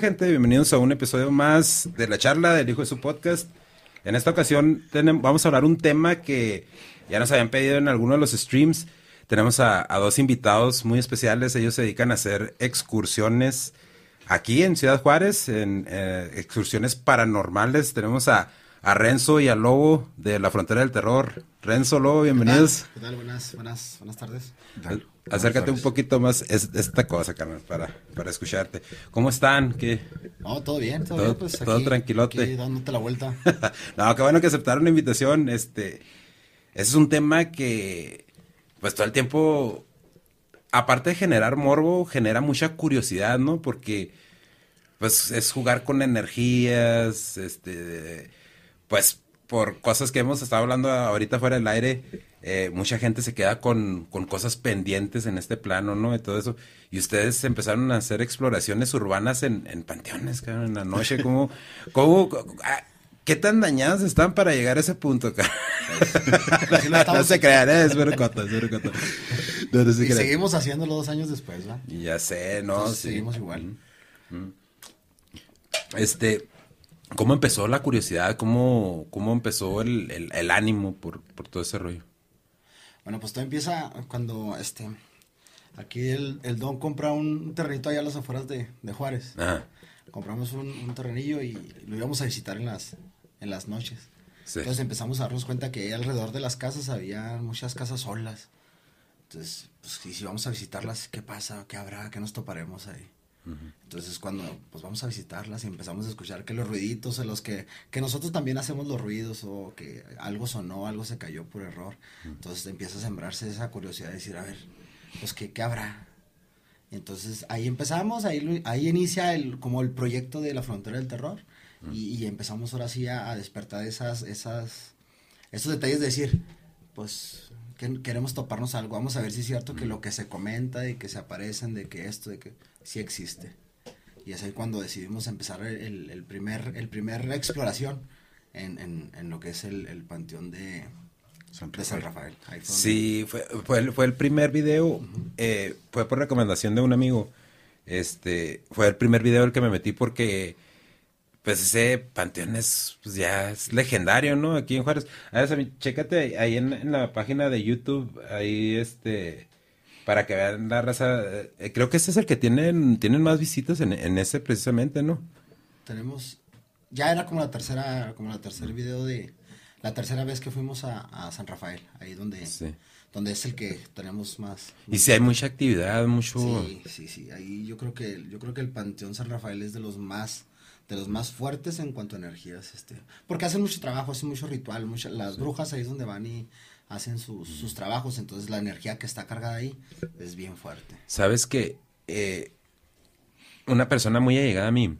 Hey, ¿qué transa, gente? Bienvenidos a un episodio más de la charla del hijo de su podcast. En esta ocasión vamos a hablar un tema que ya nos habían pedido en alguno de los streams. Tenemos a, dos invitados muy especiales. Ellos se dedican a hacer excursiones aquí en Ciudad Juárez, en eh, excursiones paranormales. Tenemos a, Renzo y a Lobo de la Frontera del Terror. Renzo, Lobo, bienvenidos. ¿Qué tal? Buenas, buenas, buenas tardes. Acércate un poquito más es, esta cosa, carnal, para, para escucharte. ¿Cómo están? ¿Qué? No, todo bien, todo, bien, pues todo tranquilote. Aquí dándote la vuelta. no, qué bueno que aceptaron la invitación. Este, ese es un tema que, pues todo el tiempo, aparte de generar morbo, genera mucha curiosidad, ¿no? Porque, pues es jugar con energías, este, pues por cosas que hemos estado hablando ahorita fuera del aire, eh, mucha gente se queda con, cosas pendientes en este plano, ¿no? Y todo eso. Y ustedes empezaron a hacer exploraciones urbanas en, panteones, cabrón, en la noche. ¿Cómo, cómo, ah, qué tan dañadas están para llegar a ese punto, cabrón? no se crean, ¿eh? es verocota, es verocota. y seguimos haciéndolo dos años después, ¿no? Ya sé, ¿no? Seguimos igual. Este, ¿Cómo empezó la curiosidad? ¿Cómo, cómo empezó el, el, ánimo por, por, todo ese rollo? Bueno, pues todo empieza cuando este aquí el, el Don compra un terrenito allá a las afueras de, de Juárez. Compramos un, un, terrenillo y lo íbamos a visitar en las, en las noches. Entonces empezamos a darnos cuenta que alrededor de las casas había muchas casas solas. Entonces, pues si vamos a visitarlas, ¿qué pasa? ¿Qué habrá? ¿Qué nos toparemos ahí? Entonces cuando pues vamos a visitarlas y empezamos a escuchar que los ruiditos, en los que, que nosotros también hacemos los ruidos o que algo sonó, algo se cayó por error, entonces empieza a sembrarse esa curiosidad de decir, a ver, pues qué, qué habrá. Entonces ahí empezamos, ahí, ahí inicia el, como el proyecto de la frontera del terror y, empezamos ahora sí a, despertar esas, esas, esos detalles de decir, pues queremos toparnos algo, vamos a ver si es cierto que lo que se comenta, de que se aparecen, de que esto, de que sí existe. Y es ahí cuando decidimos empezar el, el primer, el primer exploración en, en, en, lo que es el, el panteón de San Rafael. sí, fue, fue, el, fue el primer video, eh, fue por recomendación de un amigo. Este, fue el primer video el que me metí porque pues ese panteón es, pues ya es legendario, ¿no? Aquí en Juárez. A ver, chécate ahí en, en, la página de YouTube, ahí este, para que vean la raza. Eh, creo que ese es el que tienen, tienen más visitas en, ese precisamente, ¿no? Tenemos, ya era como la tercera, como la tercer video de, la tercera vez que fuimos a, San Rafael, ahí donde, donde es el que tenemos más. Y si hay mucha actividad, mucho. Sí, sí, sí, ahí yo creo que, yo creo que el Panteón San Rafael es de los más de los más fuertes en cuanto a energías, este, porque hacen mucho trabajo, hacen mucho ritual, muchas, las brujas ahí es donde van y hacen sus, sus, trabajos, entonces la energía que está cargada ahí es bien fuerte. Sabes que eh, una persona muy allegada a mí,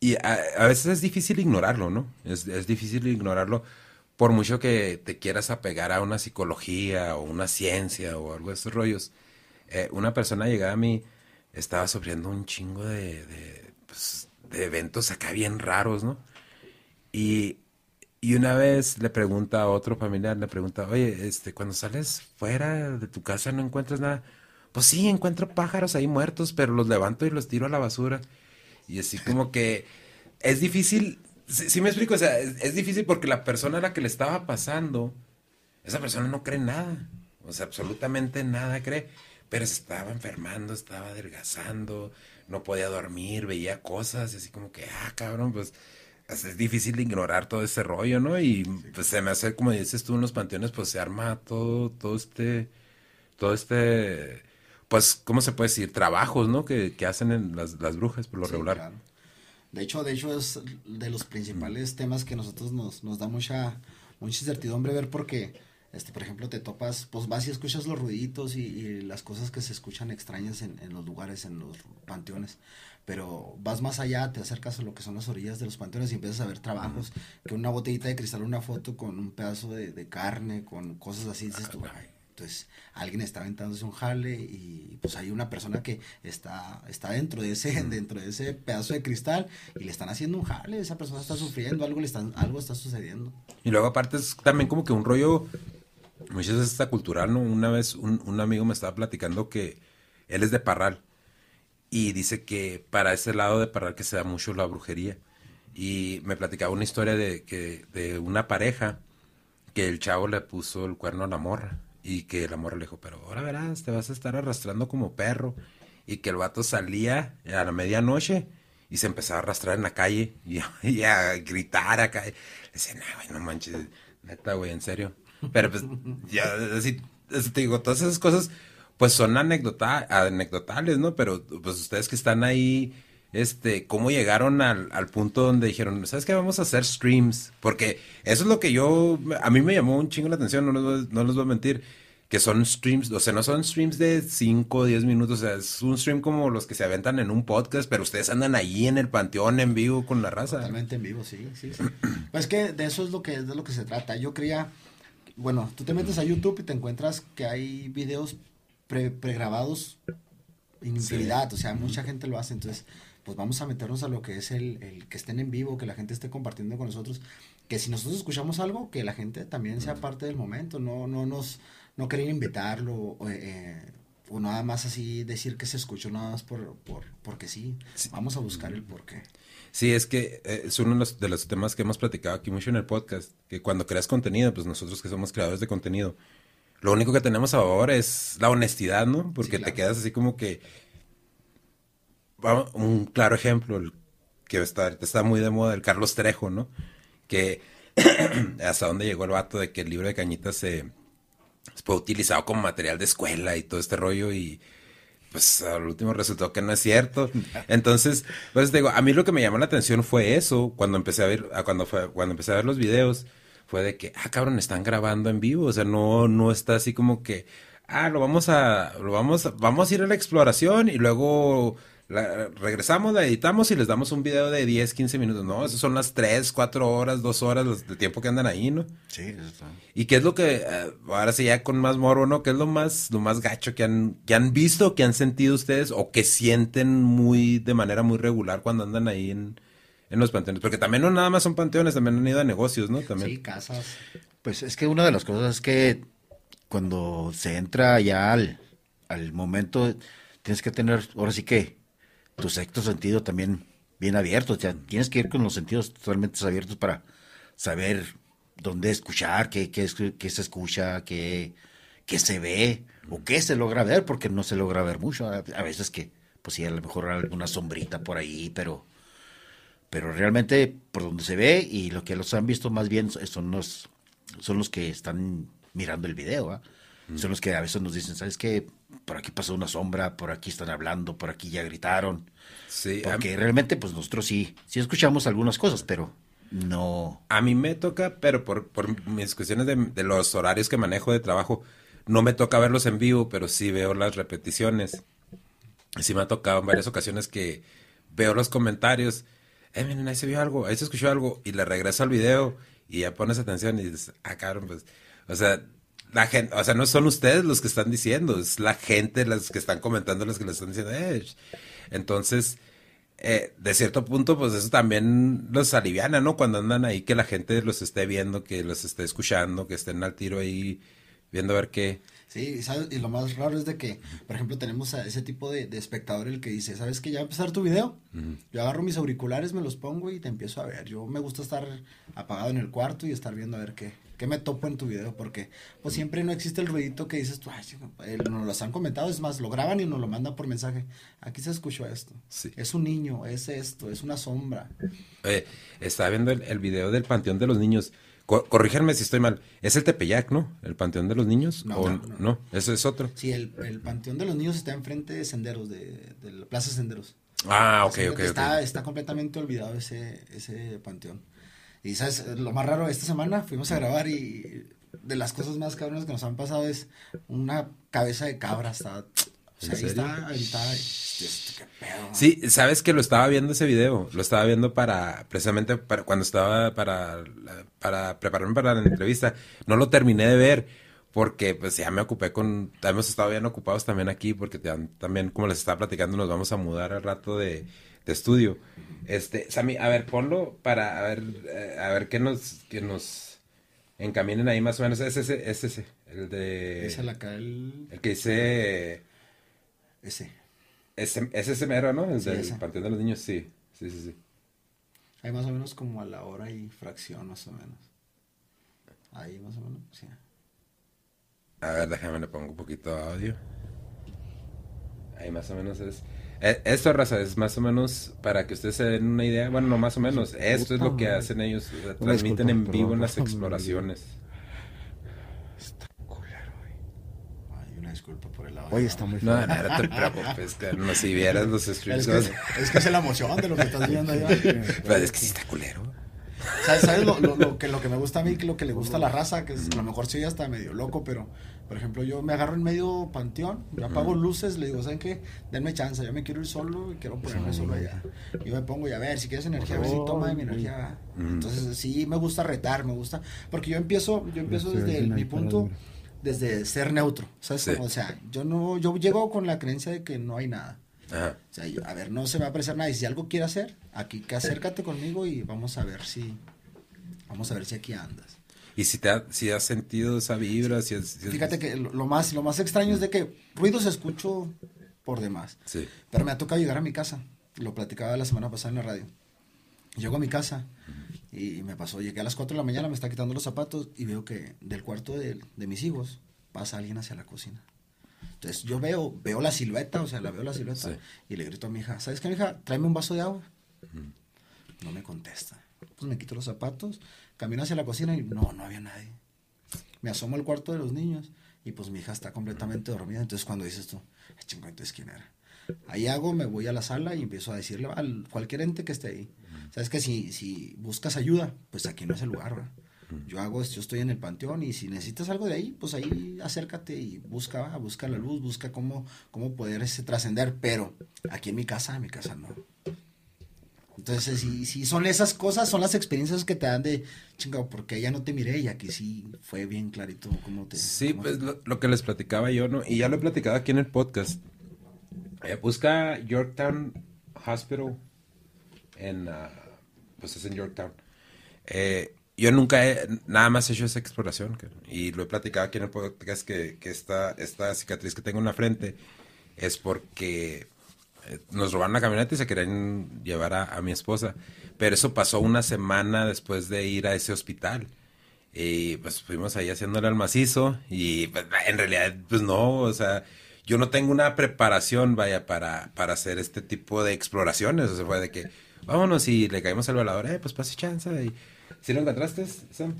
y a, veces es difícil ignorarlo, ¿no? Es, es, difícil ignorarlo por mucho que te quieras apegar a una psicología o una ciencia o algo de esos rollos. Eh, una persona llegada a mí estaba sufriendo un chingo de, de, pues, de eventos acá bien raros, ¿no? Y y una vez le pregunta a otro familiar, le pregunta, oye, este, cuando sales fuera de tu casa no encuentras nada. Pues sí, encuentro pájaros ahí muertos, pero los levanto y los tiro a la basura. Y así como que es difícil, sí, me explico, o sea, es, difícil porque la persona a la que le estaba pasando, esa persona no cree nada, o sea, absolutamente nada cree, pero se estaba enfermando, estaba adelgazando, no podía dormir, veía cosas, y así como que, ah, cabrón, pues es difícil ignorar todo ese rollo, ¿no? Y pues se me hace, como dices tú, en los panteones, pues se arma todo, todo este, todo este, pues, ¿cómo se puede decir? Trabajos, ¿no? Que, que hacen en las, las, brujas, por lo regular. De hecho, de hecho, es de los principales temas que nosotros nos, nos da mucha, mucha incertidumbre ver porque, este, por ejemplo, te topas, pues vas y escuchas los ruiditos y, y las cosas que se escuchan extrañas en, en los lugares, en los panteones pero vas más allá, te acercas a lo que son las orillas de los panteones y empiezas a ver trabajos, que una botellita de cristal, una foto con un pedazo de, carne, con cosas así, dices tú, entonces alguien está aventándose un jale y pues hay una persona que está, está dentro, de ese, dentro de ese pedazo de cristal y le están haciendo un jale, esa persona está sufriendo, algo, le están, algo está sucediendo. Y luego aparte es también como que un rollo, muchas veces está cultural, ¿no? Una vez un, un amigo me estaba platicando que él es de Parral y dice que para ese lado de Parral que se da mucho la brujería. Y me platicaba una historia de, que, de una pareja que el chavo le puso el cuerno a la morra y que la morra le dijo, pero ahora verás, te vas a estar arrastrando como perro. Y que el vato salía a la medianoche y se empezaba a arrastrar en la calle y, a gritar acá. Decía, no, güey, no manches, neta, güey, en serio. Pero pues, ya, así, te digo, todas esas cosas, pues son anécdota anecdotales, ¿no? Pero pues ustedes que están ahí, este, ¿cómo llegaron al, al punto donde dijeron, ¿sabes qué? Vamos a hacer streams. Porque eso es lo que yo, a mí me llamó un chingo la atención, no les, no les voy a mentir que son streams, o sea, no son streams de 5 o 10 minutos, o sea, es un stream como los que se aventan en un podcast, pero ustedes andan ahí en el panteón en vivo con la raza. Totalmente en vivo, sí, sí, sí. pues que de eso es lo que de lo que se trata. Yo creía, bueno, tú te metes a YouTube y te encuentras que hay videos pre pregrabados en infinidad, o sea, mucha gente lo hace, entonces, pues vamos a meternos a lo que es el, el que estén en vivo, que la gente esté compartiendo con nosotros, que si nosotros escuchamos algo, que la gente también sea parte del momento, no, no nos no querer invitarlo eh, o nada más así decir que se escuchó nada más por, por porque sí. Vamos a buscar el por qué. Sí, es que eh, es uno de los, temas que hemos platicado aquí mucho en el podcast, que cuando creas contenido, pues nosotros que somos creadores de contenido, lo único que tenemos ahora es la honestidad, ¿no? Porque te quedas así como que... Un claro ejemplo, el que está, está muy de moda, el Carlos Trejo, ¿no? Que hasta dónde llegó el vato de que el libro de Cañitas se fue utilizado como material de escuela y todo este rollo y pues al último resultó que no es cierto. Entonces, pues digo, a mí lo que me llamó la atención fue eso, cuando empecé a ver, cuando fue, cuando empecé a ver los videos, fue de que, ah, cabrón, están grabando en vivo, o sea, no, no está así como que, ah, lo vamos a, lo vamos, vamos a ir a la exploración y luego la, regresamos, la editamos y les damos un video de 10, 15 minutos, ¿no? Esas son las 3, 4 horas, 2 horas de tiempo que andan ahí, ¿no? Sí, eso está. ¿Y qué es lo que, eh, ahora sí ya con más morbo, ¿no? ¿Qué es lo más, lo más gacho que han, que han visto, que han sentido ustedes o que sienten muy, de manera muy regular cuando andan ahí en, en los panteones? Porque también no nada más son panteones, también han ido a negocios, ¿no? También. Sí, casas. Pues es que una de las cosas es que cuando se entra ya al, al momento, tienes que tener, ahora sí que, tu sexto sentido también bien abierto. O sea, tienes que ir con los sentidos totalmente abiertos para saber dónde escuchar, qué, qué, qué se escucha, qué, qué, se ve o qué se logra ver, porque no se logra ver mucho. A, veces que, pues sí, a lo mejor alguna sombrita por ahí, pero, pero realmente por donde se ve y lo que los han visto más bien son los, son los que están mirando el video. Son los que a veces nos dicen, ¿sabes qué? Por aquí pasó una sombra, por aquí están hablando, por aquí ya gritaron. Sí. Porque realmente, pues nosotros sí, sí escuchamos algunas cosas, pero no. A mí me toca, pero por, por mis cuestiones de, los horarios que manejo de trabajo, no me toca verlos en vivo, pero sí veo las repeticiones. Sí me ha tocado en varias ocasiones que veo los comentarios. Eh, miren, ahí se vio algo, ahí se escuchó algo, y le regreso al video y ya pones atención y dices, ah, cabrón, pues, o sea, la gente, o sea, no son ustedes los que están diciendo, es la gente los que están comentando los que les están diciendo, eh. Entonces, eh, de cierto punto, pues eso también los aliviana, ¿no? Cuando andan ahí, que la gente los esté viendo, que los esté escuchando, que estén al tiro ahí, viendo a ver qué. Sí, y lo más raro es de que, por ejemplo, tenemos a ese tipo de, espectador el que dice, ¿sabes que ya va a empezar tu video? Yo agarro mis auriculares, me los pongo y te empiezo a ver. Yo me gusta estar apagado en el cuarto y estar viendo a ver qué, ¿Qué me topo en tu video? Porque pues siempre no existe el ruidito que dices tú, ay, nos lo han comentado, es más, lo graban y nos lo mandan por mensaje. Aquí se escuchó esto. Sí. Es un niño, es esto, es una sombra. Oye, estaba viendo el, video del Panteón de los Niños. Corríjanme si estoy mal. Es el Tepeyac, ¿no? El Panteón de los Niños. No, no, no. ese es otro. Sí, el, Panteón de los Niños está enfrente de Senderos, de, de la Plaza Senderos. Ah, ok, ok. Está, está completamente olvidado ese, ese panteón. Y sabes, lo más raro, esta semana fuimos a grabar y de las cosas más cabronas que nos han pasado es una cabeza de cabra. Está, o sea, ahí está, ahí está. Qué pedo, sí, sabes que lo estaba viendo ese video. Lo estaba viendo para, precisamente para cuando estaba para, para prepararme para la entrevista. No lo terminé de ver porque pues ya me ocupé con, hemos estado bien ocupados también aquí porque también como les estaba platicando nos vamos a mudar al rato de, de estudio. Este, Sammy, a ver, ponlo para a ver, eh, a ver qué nos, que nos encaminen ahí más o menos. Es ese, es ese, el de. Es el acá, el. El que dice. Ese. Es, es ese mero, ¿no? El del Panteón de los Niños, sí. Sí, sí, sí. Hay más o menos como a la hora y fracción, más o menos. Ahí más o menos, sí. A ver, déjame le pongo un poquito de audio. Ahí más o menos es. Eh, esto, raza, es más o menos para que ustedes se den una idea. Bueno, no más o menos. Esto es lo que hacen ellos. transmiten en vivo en las exploraciones. Está culero, güey. Ay, una Oye, está muy feo. No, no, te preocupes, no, si vieras los streams. Es que, es que es la emoción de lo que estás viendo allá. Pero es que sí está culero. ¿Sabes, lo, lo, que, lo que me gusta a mí, lo que le gusta a la raza? Que es, a lo mejor soy hasta medio loco, pero por ejemplo, yo me agarro en medio panteón, yo apago luces, le digo, ¿saben qué? Denme chance, yo me quiero ir solo y quiero ponerme solo allá. Y me pongo y a ver, si quieres energía, a ver si toma de mi energía. Entonces, sí, me gusta retar, me gusta, porque yo empiezo, yo empiezo desde mi punto, desde ser neutro, ¿sabes? O sea, yo no, yo llego con la creencia de que no hay nada. O sea, a ver, no se va a apreciar nada. Y si algo quiere hacer, aquí acércate conmigo y vamos a ver si, vamos a ver si aquí andas. Y si te si has sentido esa vibra, si, Fíjate que lo, más, lo más extraño es de que ruidos escucho por demás. Sí. Pero me ha tocado llegar a mi casa. Lo platicaba la semana pasada en la radio. Llego a mi casa y me pasó, llegué a las 4 de la mañana, me está quitando los zapatos y veo que del cuarto de, de mis hijos pasa alguien hacia la cocina. Entonces yo veo, veo la silueta, o sea, la veo la silueta y le grito a mi hija, ¿sabes qué, mi hija? Tráeme un vaso de agua. No me contesta. Pues me quito los zapatos, camino hacia la cocina y no, no había nadie. Me asomo al cuarto de los niños y pues mi hija está completamente dormida. Entonces cuando dices tú, ah, chingo, entonces quién era. Ahí hago, me voy a la sala y empiezo a decirle a cualquier ente que esté ahí. Sabes que si, si buscas ayuda, pues aquí no es el lugar, ¿verdad? Yo hago, yo estoy en el panteón y si necesitas algo de ahí, pues ahí acércate y busca, busca la luz, busca cómo, cómo poder ese trascender, pero aquí en mi casa, en mi casa no. Entonces, si, si son esas cosas, son las experiencias que te dan de, chingado, porque ya no te miré y aquí sí fue bien clarito cómo te... Sí, pues Lo, que les platicaba yo, ¿no? Y ya lo he platicado aquí en el podcast. Eh, busca Yorktown Hospital en, uh, pues es en Yorktown. Eh, yo nunca he, nada más he hecho esa exploración. Y lo he platicado aquí en el podcast que, que esta, esta cicatriz que tengo en la frente es porque eh, nos robaron la camioneta y se querían llevar a, mi esposa. Pero eso pasó una semana después de ir a ese hospital. Y pues fuimos ahí haciéndole al macizo. Y pues, en realidad, pues no, o sea, yo no tengo una preparación, vaya, para, para hacer este tipo de exploraciones. O sea, fue de que, vámonos y le caímos al volador, eh, pues pase chance. Y ¿Sí lo encontraste, Sam?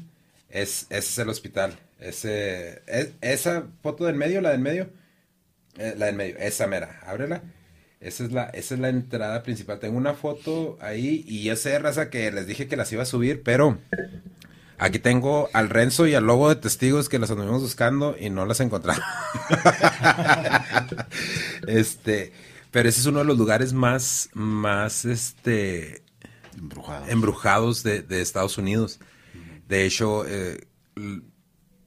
Es, ese es el hospital. Ese, es, esa foto del medio, la del medio, eh, la del medio, esa mera, ábrela. Esa es, la, esa es la entrada principal. Tengo una foto ahí y ya sé, raza, que les dije que las iba a subir, pero aquí tengo al Renzo y al lobo de testigos que las anduvimos buscando y no las encontramos. este, pero ese es uno de los lugares más, más, este, embrujados, de, Estados Unidos. De hecho, eh,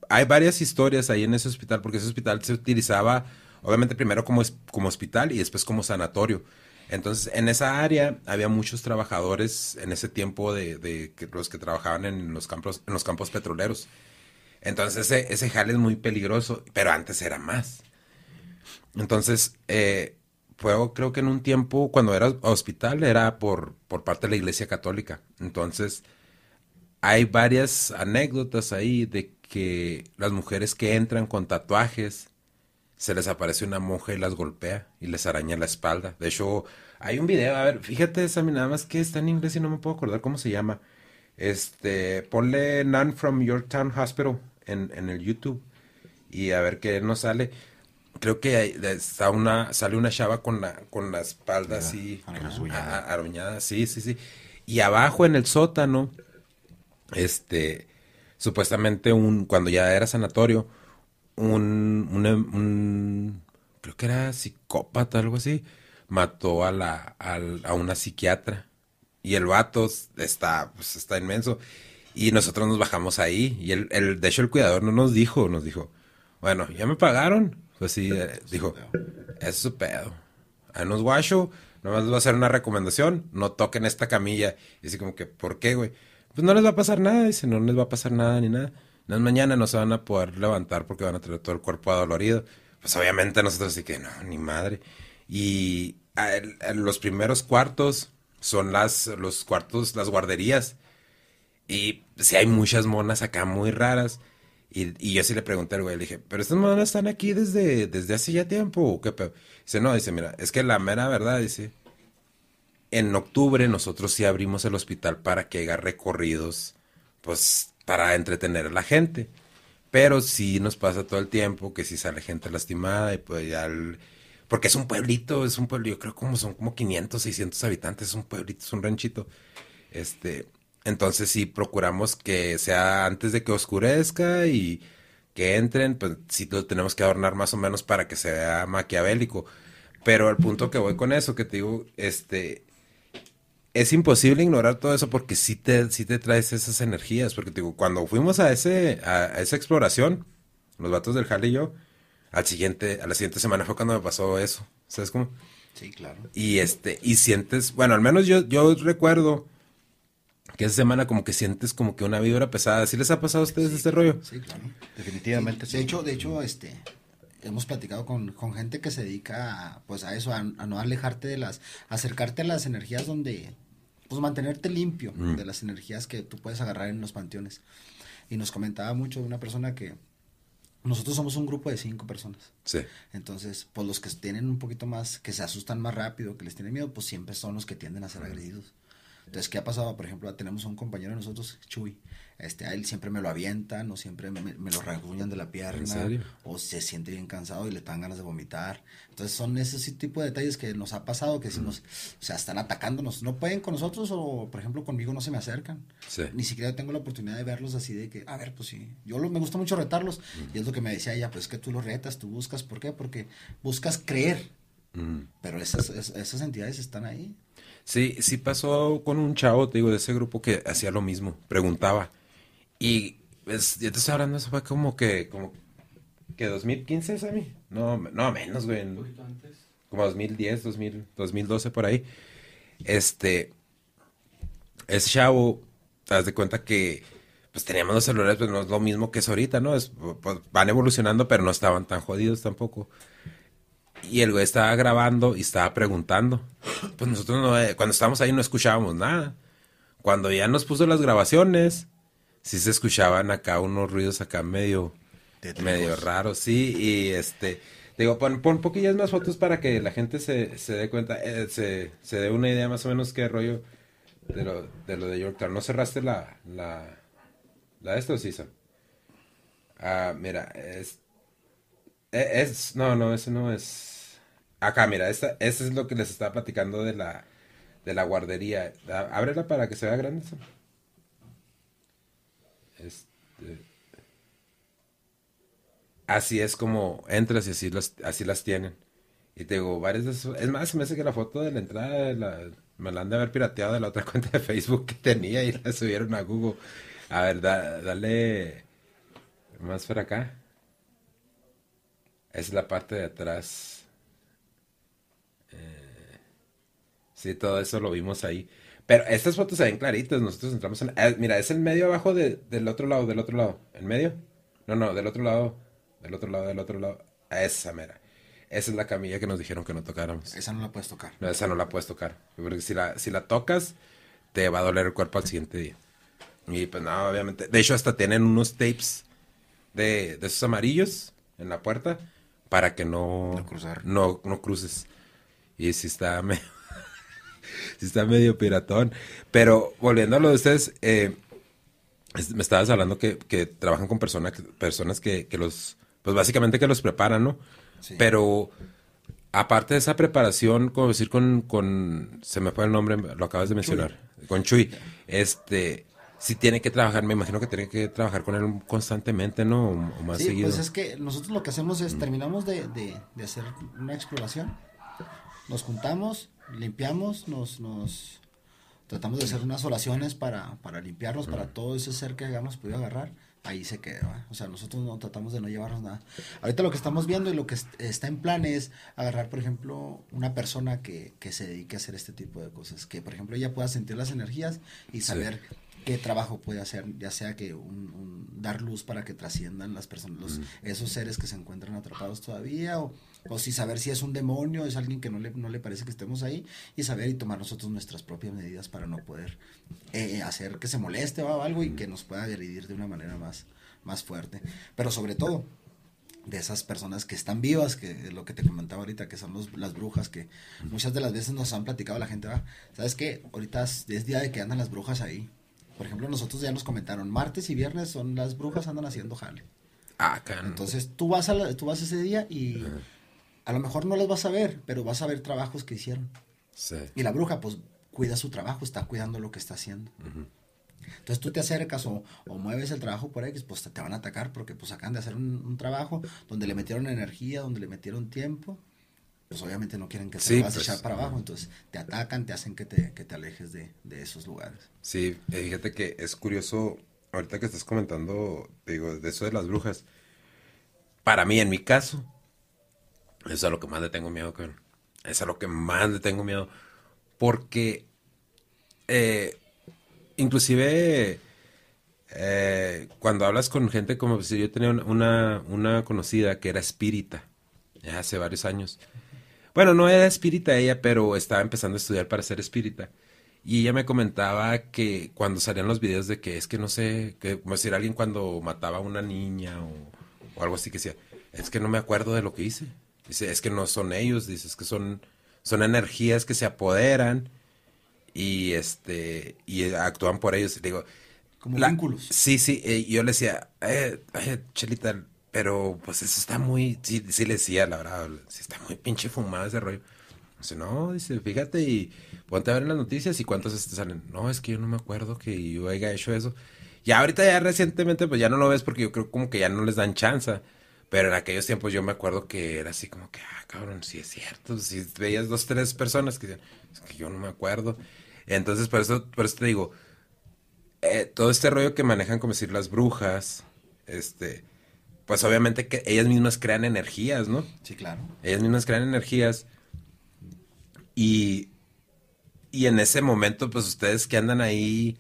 hay varias historias ahí en ese hospital, porque ese hospital se utilizaba, obviamente, primero como, como hospital y después como sanatorio. Entonces, en esa área había muchos trabajadores en ese tiempo de, los que trabajaban en los campos, en los campos petroleros. Entonces, ese, ese jale es muy peligroso, pero antes era más. Entonces, eh, fue creo que en un tiempo, cuando era hospital, era por, por parte de la Iglesia Católica. Entonces, hay varias anécdotas ahí de que las mujeres que entran con tatuajes, se les aparece una monja y las golpea y les araña la espalda. De hecho, hay un video, a ver, fíjate, Sammy, nada más que está en inglés y no me puedo acordar cómo se llama. Este, ponle None from Yorktown Hospital en, en el YouTube y a ver qué nos sale creo que está una, sale una chava con la, con la espalda así, aruñada, sí, sí, sí. Y abajo en el sótano, este, supuestamente un, cuando ya era sanatorio, un, un, creo que era psicópata, algo así, mató a la, a, una psiquiatra. Y el vato está, pues está inmenso. Y nosotros nos bajamos ahí. Y el, el, de hecho el cuidador no nos dijo, nos dijo, bueno, ya me pagaron, pues sí, eh, dijo, es su pedo. A unos guacho, nomás les voy a hacer una recomendación, no toquen esta camilla. Y así como que, ¿por qué, güey? Pues no les va a pasar nada, dice, no les va a pasar nada ni nada. No, mañana no se van a poder levantar porque van a tener todo el cuerpo adolorido. Pues obviamente nosotros así que, no, ni madre. Y los primeros cuartos son las, los cuartos, las guarderías. Y si hay muchas monas acá muy raras. Y, yo sí le pregunté al güey, le dije, pero estas monas están aquí desde, desde hace ya tiempo, ¿o qué Dice, no, dice, mira, es que la mera verdad, dice, en octubre nosotros sí abrimos el hospital para que haga recorridos, pues, para entretener a la gente. Pero sí nos pasa todo el tiempo que si sale gente lastimada y pues ya... porque es un pueblito, es un pueblo, yo creo como son como 500, 600 habitantes, es un pueblito, es un ranchito. Este, entonces sí procuramos que sea antes de que oscurezca y que entren, pues sí lo tenemos que adornar más o menos para que sea maquiavélico. Pero al punto que voy con eso, que te digo, este, es imposible ignorar todo eso porque sí te, sí te traes esas energías. Porque te digo, cuando fuimos a ese, a, esa exploración, los vatos del Jale y yo, al siguiente, a la siguiente semana fue cuando me pasó eso. ¿Sabes cómo? Sí, claro. Y este, y sientes, bueno, al menos yo, yo recuerdo que esa semana como que sientes como que una vibra pesada. ¿Sí les ha pasado a ustedes este rollo? Sí, claro. Definitivamente. Sí, De hecho, de hecho, este, hemos platicado con, gente que se dedica a, pues a eso, a, no alejarte de las, acercarte a las energías donde, pues mantenerte limpio mm. de las energías que tú puedes agarrar en los panteones. Y nos comentaba mucho una persona que nosotros somos un grupo de cinco personas. Sí. Entonces, pues los que tienen un poquito más, que se asustan más rápido, que les tienen miedo, pues siempre son los que tienden a ser agredidos. Entonces, ¿qué ha pasado? Por ejemplo, tenemos a un compañero de nosotros, Chuy. Este, a él siempre me lo avientan o siempre me, lo rasguñan de la pierna. O se siente bien cansado y le dan ganas de vomitar. Entonces, son ese tipo de detalles que nos ha pasado que decimos, o sea, están atacándonos. No pueden con nosotros o, por ejemplo, conmigo no se me acercan. Ni siquiera tengo la oportunidad de verlos así de que, a ver, pues sí. Yo me gusta mucho retarlos. Y es lo que me decía ella, pues es que tú los retas, tú buscas. ¿Por qué? Porque buscas creer. Pero esas, esas entidades están ahí. Sí, sí pasó con un chavo, te digo, de ese grupo que hacía lo mismo, preguntaba. Y pues, ya te estoy hablando, eso fue como que, como que 2015, Sammy. No, no menos, güey. Un poquito antes. Como 2010, 2000, 2012, por ahí. Este, ese chavo, te das de cuenta que, pues teníamos los celulares, pues no es lo mismo que es ahorita, ¿no? Es, pues, van evolucionando, pero no estaban tan jodidos tampoco. Y el güey estaba grabando y estaba preguntando. Pues nosotros no, eh, cuando estábamos ahí no escuchábamos nada. Cuando ya nos puso las grabaciones, sí se escuchaban acá unos ruidos acá medio, medio raros, sí. Y este, digo, pon, pon poquillas más fotos para que la gente se, se dé cuenta, eh, se, se dé una idea más o menos qué rollo de lo de, lo de Yorktown. ¿No cerraste la, la, la de esto, Ah, mira, es, e, es, no, no, ese no es Acá, mira, esta, es lo que les estaba platicando de la, de la guardería. Ábrela para que se vea grande. Este, así es como entras y así, así las tienen. Y te digo, varias de esos. Es más, me hace que la foto de la entrada me la han de haber pirateado de la otra cuenta de Facebook que tenía y la subieron a Google. A ver, dale más para acá. Es la parte de atrás. Sí, todo eso lo vimos ahí. Pero estas fotos se ven claritas. Nosotros entramos en. Eh, mira, es el medio abajo del otro lado, del otro lado. ¿El medio? No, no, del otro lado. Del otro lado, del otro lado. Esa mera. Esa es la camilla que nos dijeron que no tocáramos. Esa no la puedes tocar. No, esa no la puedes tocar. Porque si la, si la tocas, te va a doler el cuerpo al siguiente día. Y pues no, obviamente. De hecho, hasta tienen unos tapes de, de esos amarillos en la puerta para que no, no, cruzar. no, no cruces. Y si está medio sí está medio piratón. Pero volviendo a lo de ustedes, eh, me estabas hablando que, trabajan con personas, personas que, los, pues básicamente que los preparan, ¿no? Pero aparte de esa preparación, como decir con, con, se me fue el nombre, lo acabas de mencionar, con Chuy, este, sí tiene que trabajar, me imagino que tiene que trabajar con él constantemente, ¿no? O, más sí, pues es que nosotros lo que hacemos es, terminamos de, de hacer una exploración, nos juntamos, limpiamos, nos, nos tratamos de hacer unas oraciones para, para limpiarnos, para todo ese ser que hayamos podido agarrar, ahí se queda. O sea, nosotros no tratamos de no llevarnos nada. Ahorita lo que estamos viendo y lo que está en plan es agarrar, por ejemplo, una persona que, que se dedique a hacer este tipo de cosas. Que, por ejemplo, ella pueda sentir las energías y saber qué trabajo puede hacer, ya sea que un, dar luz para que trasciendan las personas, los, esos seres que se encuentran atrapados todavía, o, o si saber si es un demonio, es alguien que no le, no le parece que estemos ahí, y saber y tomar nosotros nuestras propias medidas para no poder eh, hacer que se moleste o algo y que nos pueda agredir de una manera más, más fuerte. Pero sobre todo, de esas personas que están vivas, que es lo que te comentaba ahorita, que son los, las brujas, que muchas de las veces nos han platicado la gente, va, ¿sabes qué? Ahorita es, día de que andan las brujas ahí. Por ejemplo, nosotros ya nos comentaron, martes y viernes son las brujas andan haciendo jale. Ah, Entonces tú vas, a tú vas ese día y a lo mejor no las vas a ver, pero vas a ver trabajos que hicieron. Sí. Y la bruja pues cuida su trabajo, está cuidando lo que está haciendo. Entonces tú te acercas o, mueves el trabajo por X, pues te, van a atacar porque pues acaban de hacer un, trabajo donde le metieron energía, donde le metieron tiempo. Pues obviamente no quieren que te vas a pues, echar para abajo, entonces te atacan, te hacen que te, que te alejes de, esos lugares. Sí, fíjate que es curioso, ahorita que estás comentando, digo, de eso de las brujas, para mí, en mi caso, eso es a lo que más le tengo miedo, cabrón. Es a lo que más le tengo miedo. Porque eh, inclusive eh, cuando hablas con gente como si yo tenía una, una conocida que era espírita, ya hace varios años. Bueno, no era espírita ella, pero estaba empezando a estudiar para ser espírita. Y ella me comentaba que cuando salían los videos de que es que no sé, que como decir alguien cuando mataba a una niña o, algo así que decía, es que no me acuerdo de lo que hice. Dice, es que no son ellos, dice, es que son, son energías que se apoderan y este y actúan por ellos. Digo, como vínculos. Sí, sí, eh, yo le decía, eh, Chelita, pero pues eso está muy, sí, sí le decía, la verdad, sí está muy pinche fumado ese rollo. Dice, no, dice, fíjate y ponte a ver en las noticias y cuántos este salen. No, es que yo no me acuerdo que yo haya hecho eso. Ya ahorita ya recientemente pues ya no lo ves porque yo creo como que ya no les dan chance. Pero en aquellos tiempos yo me acuerdo que era así como que, ah, cabrón, sí es cierto. Si veías dos, tres personas que decían, es que yo no me acuerdo. Entonces, por eso, por eso te digo, eh, todo este rollo que manejan, como decir, las brujas, este, pues obviamente que ellas mismas crean energías, ¿no? Sí, claro. Ellas mismas crean energías. Y, y en ese momento, pues ustedes que andan ahí,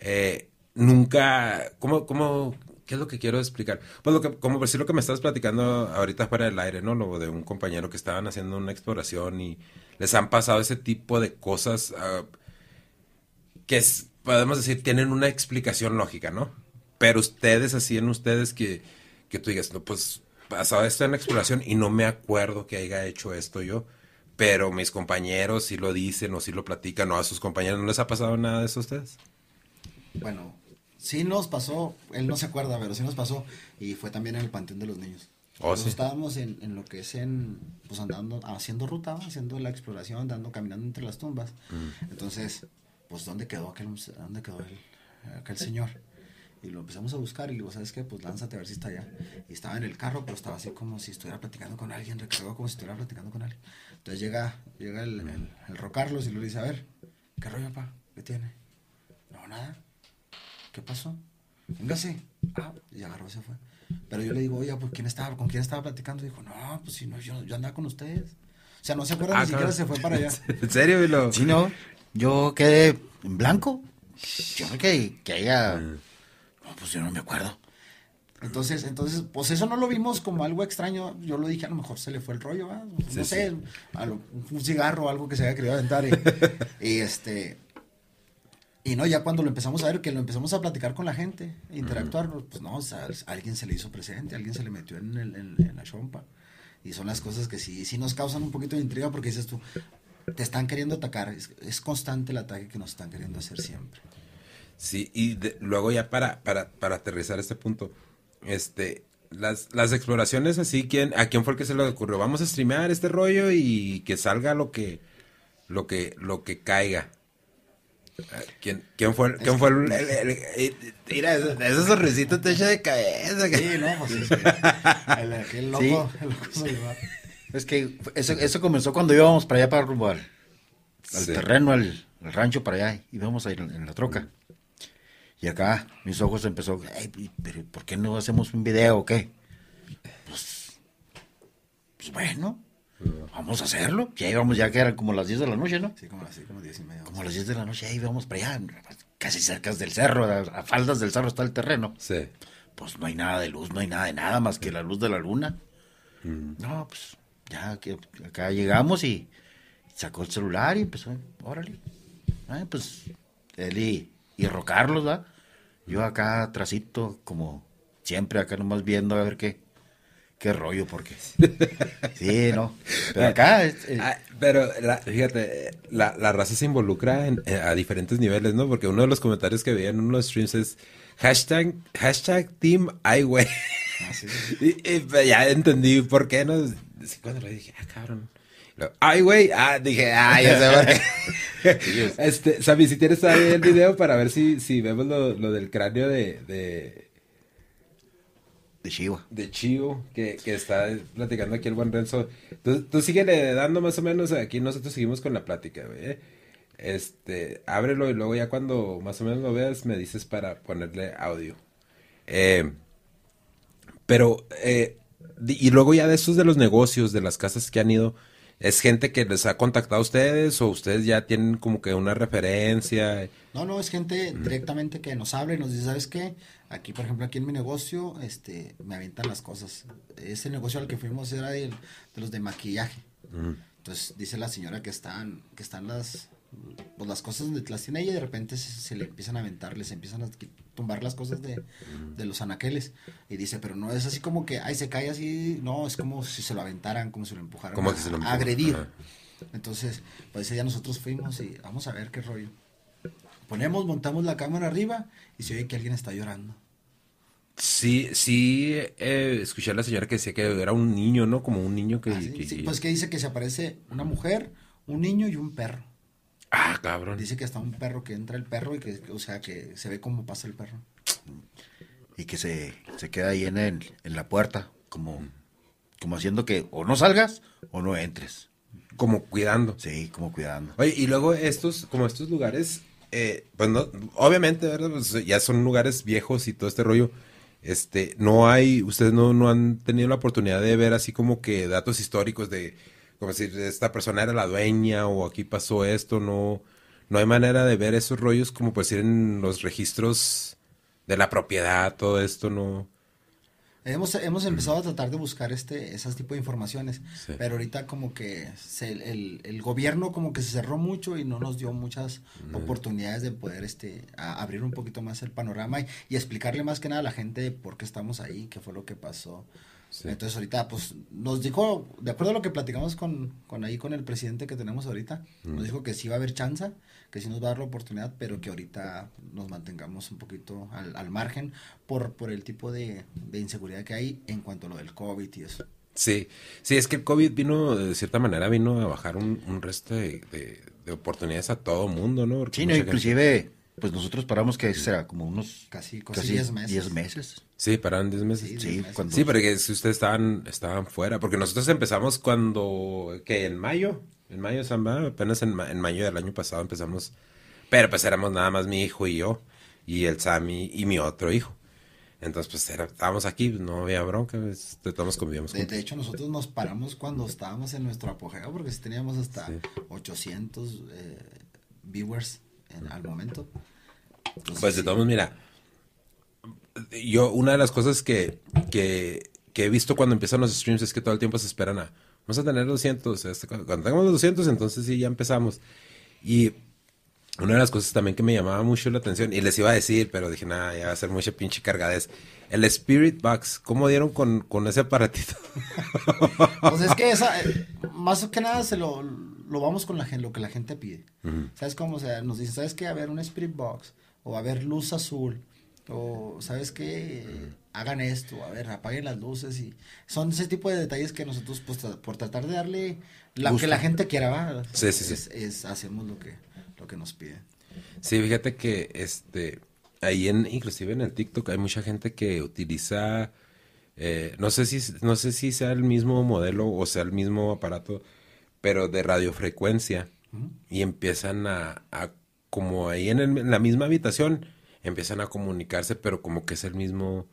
eh, nunca, ¿cómo, cómo, qué es lo que quiero explicar? Pues lo que, como decir lo que me estás platicando ahorita fuera del aire, ¿no? Lo de un compañero que estaban haciendo una exploración y les han pasado ese tipo de cosas uh, que podemos decir tienen una explicación lógica, ¿no? Pero ustedes, así en ustedes que, que tú digas, no, pues pasado esto en la exploración y no me acuerdo que haya hecho esto yo, pero mis compañeros sí lo dicen o sí lo platican o a sus compañeros no les ha pasado nada de eso a ustedes. Bueno, sí nos pasó, él no se acuerda, pero sí nos pasó y fue también en el Panteón de los Niños. Oh, estábamos en, en, lo que es en, pues andando, haciendo ruta, haciendo la exploración, andando, caminando entre las tumbas. Mm. Entonces, pues, ¿dónde quedó aquel, dónde quedó el, aquel señor? Y lo empezamos a buscar y le digo, ¿sabes qué? Pues lánzate a ver si está allá. Y estaba en el carro, pero estaba así como si estuviera platicando con alguien, recargado como si estuviera platicando con alguien. Entonces llega, llega el, el, el Rocarlos y le dice, a ver, ¿qué rollo, pa? ¿Qué tiene? No, nada. ¿Qué pasó? Véngase. Ah, y agarró, se fue. Pero yo le digo, oye, pues, ¿quién estaba, ¿con quién estaba platicando? Y dijo, no, pues si no, yo, yo andaba con ustedes. O sea, no se acuerdan, ah, ni siquiera se fue para allá. ¿En serio, Vilo? Sí, no. Yo quedé en blanco. Yo creo que, que haya. No, pues yo no me acuerdo. Entonces, entonces, pues eso no lo vimos como algo extraño. Yo lo dije, a lo mejor se le fue el rollo, no sé, un cigarro o algo que se haya querido aventar. y este, y no, ya cuando lo empezamos a ver, que lo empezamos a platicar con la gente, interactuar, pues no, o sea, alguien se le hizo presente, alguien se le metió en, el, en, la chompa. Y son las cosas que sí, sí nos causan un poquito de intriga porque dices tú, te están queriendo atacar, es, constante el ataque que nos están queriendo hacer siempre. Sí, y luego ya para, para, para aterrizar este punto, este, las, las exploraciones así, ¿quién, ¿a quién fue el que se le ocurrió? Vamos a streamear este rollo y que salga lo que, lo que, lo que caiga. ¿Quién, quién fue, quién fue el, el, Mira, ese, sonrisito te echa de cabeza. Sí, no, pues sí. El, loco, el loco Es que eso, eso comenzó cuando íbamos para allá para rumbo al, terreno, al, rancho para allá. Íbamos a ir en la troca. Y acá mis ojos empezó, pero ¿por qué no hacemos un video o qué? Pues, pues bueno, Vamos a hacerlo. Ya íbamos, ya que eran como las 10 de la noche, ¿no? Sí, como las, como 10 y media. Como las 10 de la noche, ahí íbamos para allá, casi cerca del cerro, a, faldas del cerro está el terreno. Sí. Pues no hay nada de luz, no hay nada de nada más que la luz de la luna. No, pues ya que acá llegamos y sacó el celular y empezó, órale. pues él y, y Rocarlos, ¿va? Yo acá atrásito, como siempre, acá nomás viendo a ver qué, qué rollo, porque. Sí, no. Pero acá. Ah, pero fíjate, la, la, raza se involucra eh, a diferentes niveles, ¿no? Porque uno de los comentarios que veía en uno de los streams es hashtag, hashtag Team iWay. Ah, y, pues, ya entendí por qué, ¿no? Cuando le dije, ah, cabrón. Ay, güey. Ah, dije, ah, ya sé este, Sammy, si tienes ahí el video para ver si, si vemos lo, lo del cráneo de, de de Chivo. De Chivo, que, que, está platicando aquí el buen Renzo. Tú, tú síguele dando más o menos, aquí nosotros seguimos con la plática, güey. ¿eh? Este, ábrelo y luego ya cuando más o menos lo veas me dices para ponerle audio. Eh, pero, eh, y luego ya de esos de los negocios, de las casas que han ido, ¿Es gente que les ha contactado a ustedes o ustedes ya tienen como que una referencia? No, no, es gente directamente que nos habla y nos dice, ¿sabes qué? Aquí, por ejemplo, aquí en mi negocio, este, me avientan las cosas. Ese negocio al que fuimos era de, los de maquillaje. Entonces, dice la señora que están, que están las, pues las cosas donde las tiene ella y de repente se, le empiezan a aventar, les empiezan a tumbar las cosas de, los anaqueles. Y dice, pero no es así como que, ay, se cae así, no, es como si se lo aventaran, como si lo empujaran como que se lo a agredir. Entonces, pues ese día nosotros fuimos y vamos a ver qué rollo. Ponemos, montamos la cámara arriba y se oye que alguien está llorando. Sí, sí, eh, escuché a la señora que decía que era un niño, ¿no? Como un niño que... Ah, pues que dice que se aparece una mujer, un niño y un perro. Ah, cabrón. Dice que está un perro que entra el perro y que, o sea, que se ve cómo pasa el perro. Y que se, se queda ahí en, en la puerta, como, como haciendo que o no salgas o no entres. Como cuidando. Sí, como cuidando. Oye, y luego estos, como estos lugares, eh, pues no, obviamente, ¿verdad? Pues ya son lugares viejos y todo este rollo. Este, no hay, ustedes no, no han tenido la oportunidad de ver así como que datos históricos de como decir, esta persona era la dueña o aquí pasó esto, no, no hay manera de ver esos rollos como pues ir en los registros de la propiedad, todo esto, no. Hemos, hemos empezado a tratar de buscar este, esas tipo de informaciones, pero ahorita como que el, el, gobierno como que se cerró mucho y no nos dio muchas oportunidades de poder este, abrir un poquito más el panorama y, y, explicarle más que nada a la gente por qué estamos ahí, qué fue lo que pasó. Entonces ahorita, pues, nos dijo, de acuerdo a lo que platicamos con, con ahí con el presidente que tenemos ahorita, nos dijo que sí va a haber chance, que sí nos va a dar la oportunidad, pero que ahorita nos mantengamos un poquito al, al margen por, por el tipo de, de, inseguridad que hay en cuanto a lo del COVID y eso. Sí, sí, es que el COVID vino, de cierta manera, vino a bajar un, un resto de, de, oportunidades a todo mundo, ¿no? sí, no, inclusive pues nosotros paramos que será como unos casi, casi 10 meses. 10 meses. Sí, pararon 10 meses. Sí, Cuando... sí, porque si ustedes estaban, estaban fuera, porque nosotros empezamos cuando, que en mayo, en mayo, Samba, apenas en, en, mayo del año pasado empezamos, pero pues éramos nada más mi hijo y yo, y el Sammy y mi otro hijo. Entonces, pues era, estábamos aquí, no había bronca, pues, todos convivíamos. De, de, hecho, nosotros nos paramos cuando estábamos en nuestro apogeo, porque si teníamos hasta 800 eh, viewers en, al momento. Pues de todos mira, yo una de las cosas que, que, que, he visto cuando empiezan los streams es que todo el tiempo se esperan a, vamos a tener 200, este, cuando tengamos los 200 entonces sí, ya empezamos. Y una de las cosas también que me llamaba mucho la atención, y les iba a decir, pero dije, nada, ya va a ser mucha pinche cargadez. El Spirit Box, ¿cómo dieron con, con ese aparatito? pues es que esa, eh, más que nada se lo, lo vamos con la gente, lo que la gente pide. ¿Sabes cómo? O sea, nos dice, ¿sabes qué? A ver, un Spirit Box, o a ver, luz azul, o ¿sabes qué? Hagan esto, a ver, apaguen las luces, y son ese tipo de detalles que nosotros, pues, por tratar de darle lo que la gente quiera, ¿va? Sí, sí, sí. Es, hacemos lo que, lo que nos piden. Sí, fíjate que, este, ahí en, inclusive en el TikTok hay mucha gente que utiliza... Eh, no sé si no sé si sea el mismo modelo o sea el mismo aparato pero de radiofrecuencia. Y empiezan a, como ahí en, la misma habitación, empiezan a comunicarse, pero como que es el mismo,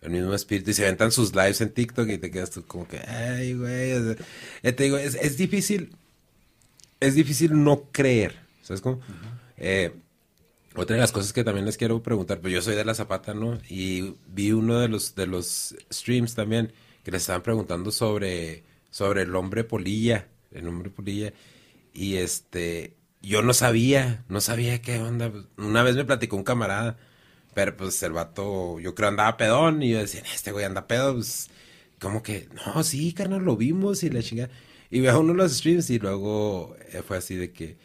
el mismo espíritu y se aventan sus lives en TikTok y te quedas tú como que, ay, güey. Eh, te digo, es, es, difícil, es difícil no creer, ¿sabes cómo? eh, otra de las cosas que también les quiero preguntar, pues yo soy de la Zapata, ¿no? Y vi uno de los, de los streams también que les estaban preguntando sobre, sobre el hombre polilla, el hombre polilla. Y este, yo no sabía, no sabía qué onda. Una vez me platicó un camarada, pero pues el vato, yo creo andaba pedón y yo decía, este güey anda pedo, pues, como que, no, sí, carnal, lo vimos y la chingada. Y veo uno de los streams y luego eh, fue así de que,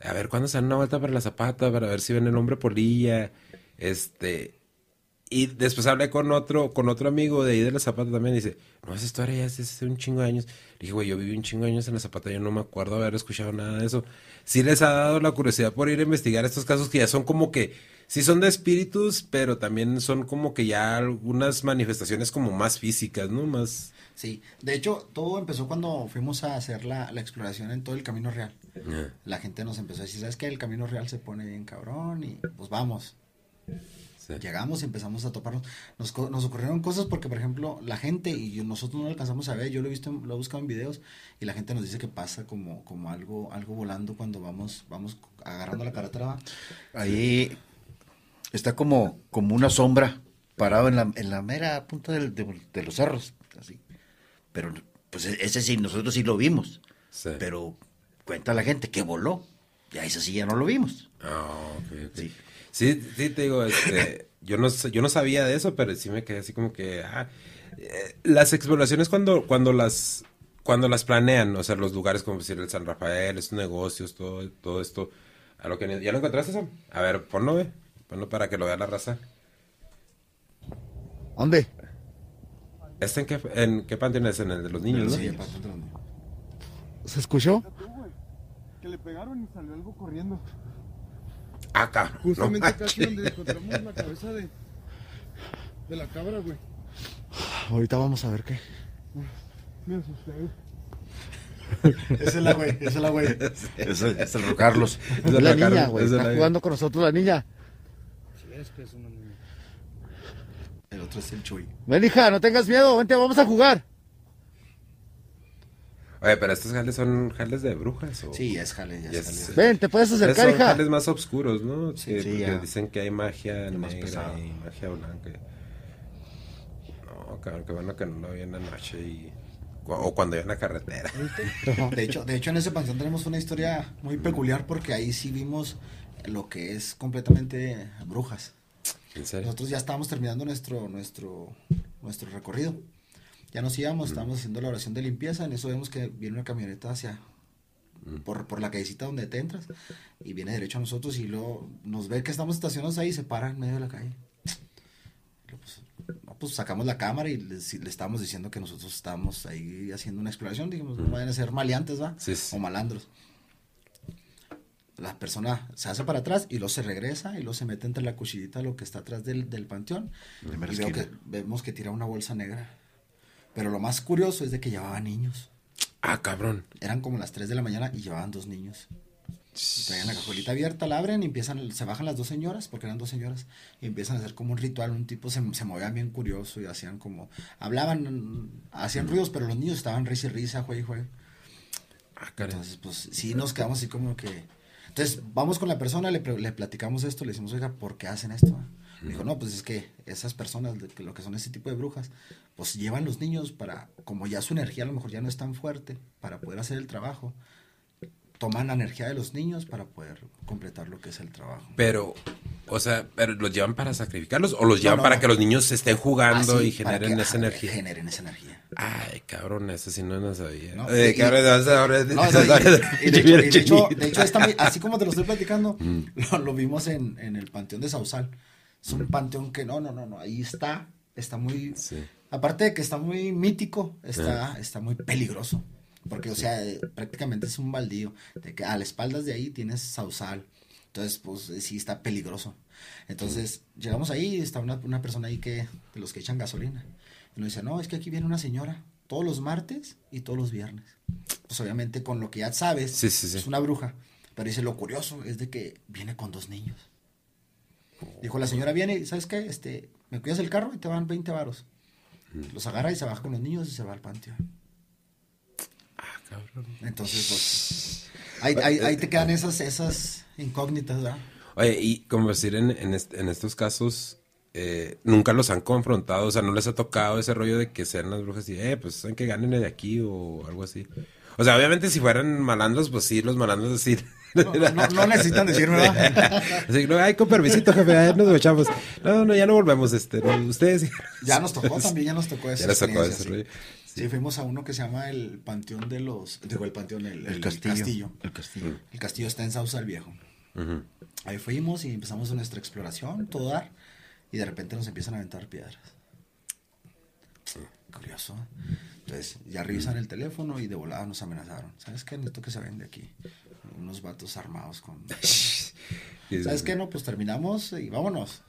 a ver, ¿cuándo se dan una vuelta para la zapata? Para ver si ven el hombre polilla. Este. Y después hablé con otro, con otro amigo de ahí de la zapata también. Y dice, no, esa historia ya es hace un chingo de años. Le dije, güey, yo viví un chingo de años en la zapata. Yo no me acuerdo haber escuchado nada de eso. Sí les ha dado la curiosidad por ir a investigar estos casos que ya son como que. Sí son de espíritus, pero también son como que ya algunas manifestaciones como más físicas, ¿no? Más. Sí, de hecho, todo empezó cuando fuimos a hacer la, la exploración en todo el Camino Real. La gente nos empezó a decir, ¿sabes qué? El Camino Real se pone bien cabrón y pues vamos. Llegamos y empezamos a toparnos. Nos, nos, ocurrieron cosas porque, por ejemplo, la gente, y nosotros no lo alcanzamos a ver, yo lo he visto, lo he buscado en videos, y la gente nos dice que pasa como, como algo, algo volando cuando vamos, vamos agarrando la carretera. Ahí está como, como una sombra parado en la, en la mera punta de, de los cerros, así. Pero, pues ese sí, nosotros sí lo vimos. Pero cuenta la gente que voló. Ya eso sí ya no lo vimos. Ah, sí. Sí. sí, te digo, este, yo no yo no sabía de eso, pero sí me quedé así como que ah, eh, las exploraciones cuando cuando las cuando las planean, o sea, los lugares como decir el San Rafael, estos negocios, todo todo esto, a lo que ya lo encontraste Sam? A ver, ponlo, ve. Ponlo para que lo vea la raza. ¿Dónde? ¿Este en qué, en qué panteón es? En el de los niños, sí, ¿no? ¿Se escuchó? Que le pegaron y salió algo corriendo. Acá. Justamente no. casi donde encontramos la cabeza de, de la cabra, güey. Ahorita vamos a ver qué. Me asusté. Esa es la güey, esa es la güey. Es, es el Carlos. Es la niña, güey. Está jugando con nosotros la niña. Sí, es que es una niña. El otro es el Chuy. Ven, hija, no tengas miedo. Vente, vamos a jugar. Oye, pero estos jales son jales de brujas. ¿o? Sí, es jale, ya es. Ven, te puedes acercar, son hija. jales más oscuros, ¿no? Sí, Que- sí, porque ya. dicen que hay magia más negra y magia blanca. No, cabrón, qué bueno que no lo vi en la noche y... O cuando hay en la carretera. De hecho, de hecho, en ese panteón tenemos una historia muy peculiar porque ahí sí vimos lo que es completamente brujas. ¿En serio? Nosotros ya estábamos terminando nuestro, nuestro, nuestro recorrido. Ya nos íbamos, estábamos haciendo la oración de limpieza. En eso vemos que viene una camioneta hacia por, por la callecita donde te entras y viene derecho a nosotros y luego nos ve que estamos estacionados ahí y se para en medio de la calle. Pues, no, pues sacamos la cámara y le, le estábamos diciendo que nosotros estábamos ahí haciendo una exploración. Dijimos, no vayan a ser maleantes, ¿va? Sí, sí. O malandros. La persona se hace para atrás y luego se regresa y luego se mete entre la cuchillita lo que está atrás del, del panteón. Y veo que, vemos que tira una bolsa negra. Pero lo más curioso es de que llevaba niños. Ah, cabrón. Eran como las 3 de la mañana y llevaban dos niños. Y traían la cajuelita abierta, la abren y empiezan, se bajan las dos señoras, porque eran dos señoras, y empiezan a hacer como un ritual, un tipo se, se movían bien curioso y hacían como, hablaban, hacían ruidos, pero los niños estaban risa y risa, juegue y juegue. Ah. Entonces, pues sí nos quedamos así como que... Entonces, vamos con la persona, le, le platicamos esto, le decimos, oiga, ¿por qué hacen esto? Me Dijo, no, pues es que esas personas, lo que son ese tipo de brujas, pues llevan los niños para, como ya su energía a lo mejor ya no es tan fuerte para poder hacer el trabajo, toman la energía de los niños para poder completar lo que es el trabajo. Pero, o sea, ¿pero los llevan para sacrificarlos o los llevan no, para no. que los niños estén jugando Así, y para generen que, esa ajá, energía? Generen esa energía. Ay, cabrón, eso sí no lo sabía. No, Eh, y- cabrón, ahora- No, no, y, y de hecho, y Mm. así como te lo estoy platicando, lo, lo vimos en, en el Panteón de Sausal. Es un panteón que no, no, no, no, ahí está, está muy, Sí. aparte de que está muy mítico, está, está muy peligroso. Porque, o sea, eh, prácticamente es un baldío. De que a las espaldas de ahí tienes Sausal. Entonces, pues eh, sí está peligroso. Entonces, llegamos ahí y está una, una persona ahí que, de los que echan gasolina. Y nos dice, no, es que aquí viene una señora todos los martes y todos los viernes. Pues obviamente con lo que ya sabes, sí. es una bruja. Pero dice, lo curioso es de que viene con dos niños. Dijo, la señora viene ¿sabes qué? Este, me cuidas el carro y te van 20 varos. Los agarra y se baja con los niños y se va al panteón. Ah, cabrón. Entonces, pues, ahí, ahí, ahí te quedan esas, esas incógnitas, ¿verdad? Oye, y como decir, en, en, en estos casos, eh, nunca los han confrontado, o sea, no les ha tocado ese rollo de que sean las brujas y, eh, pues, saben que ganen de aquí o algo así. O sea, obviamente si fueran malandros, pues sí, los malandros decir. No, no, no necesitan decirme, ¿verdad? Así, no, ay, con permisito, jefe, ahí nos echamos. No, no, ya no volvemos, este, no, ustedes. Ya nos tocó también, ya nos tocó eso. Ya nos tocó ese rollo. Sí. sí. fuimos a uno que se llama el Panteón de los. Digo, el Panteón, el, el, castillo, el, castillo, el castillo. El castillo está en Sausa el Viejo. Uh -huh. Ahí fuimos y empezamos nuestra exploración, todo dar, y de repente nos empiezan a aventar piedras. Curioso. Entonces, ya revisan el teléfono y de volada nos amenazaron. ¿Sabes qué? Necesito que se vayan de aquí. Unos vatos armados con... ¿Sabes qué? No, pues terminamos y vámonos.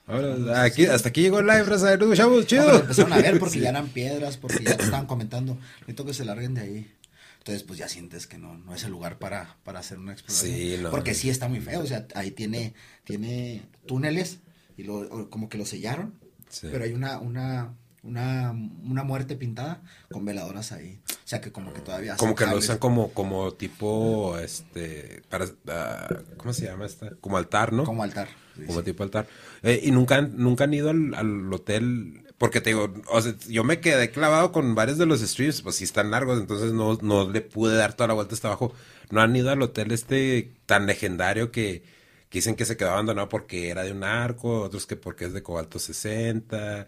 Aquí, hasta aquí llegó el live, raza, nos escuchamos, chido. No, empezaron a ver porque sí. ya eran piedras, porque ya te estaban comentando. Necesito que se larguen de ahí. Entonces, pues ya sientes que no, no es el lugar para, para hacer una exploración. Sí, no. Porque sí está muy feo, o sea, ahí tiene, tiene túneles y lo, como que lo sellaron, sí. pero hay una, una, una, una muerte pintada con veladoras ahí. O sea, que como que todavía... Como que lo usan como, como tipo, este, para, uh, ¿cómo se llama esta? Como altar, ¿no? Como altar. Sí, como sí. tipo altar. Eh, y nunca, nunca han ido al, al hotel porque te digo, o sea, yo me quedé clavado con varios de los streams, pues sí están largos, entonces no, no le pude dar toda la vuelta hasta abajo. No han ido al hotel este tan legendario que, que dicen que se quedó abandonado porque era de un arco, otros que porque es de cobalto 60.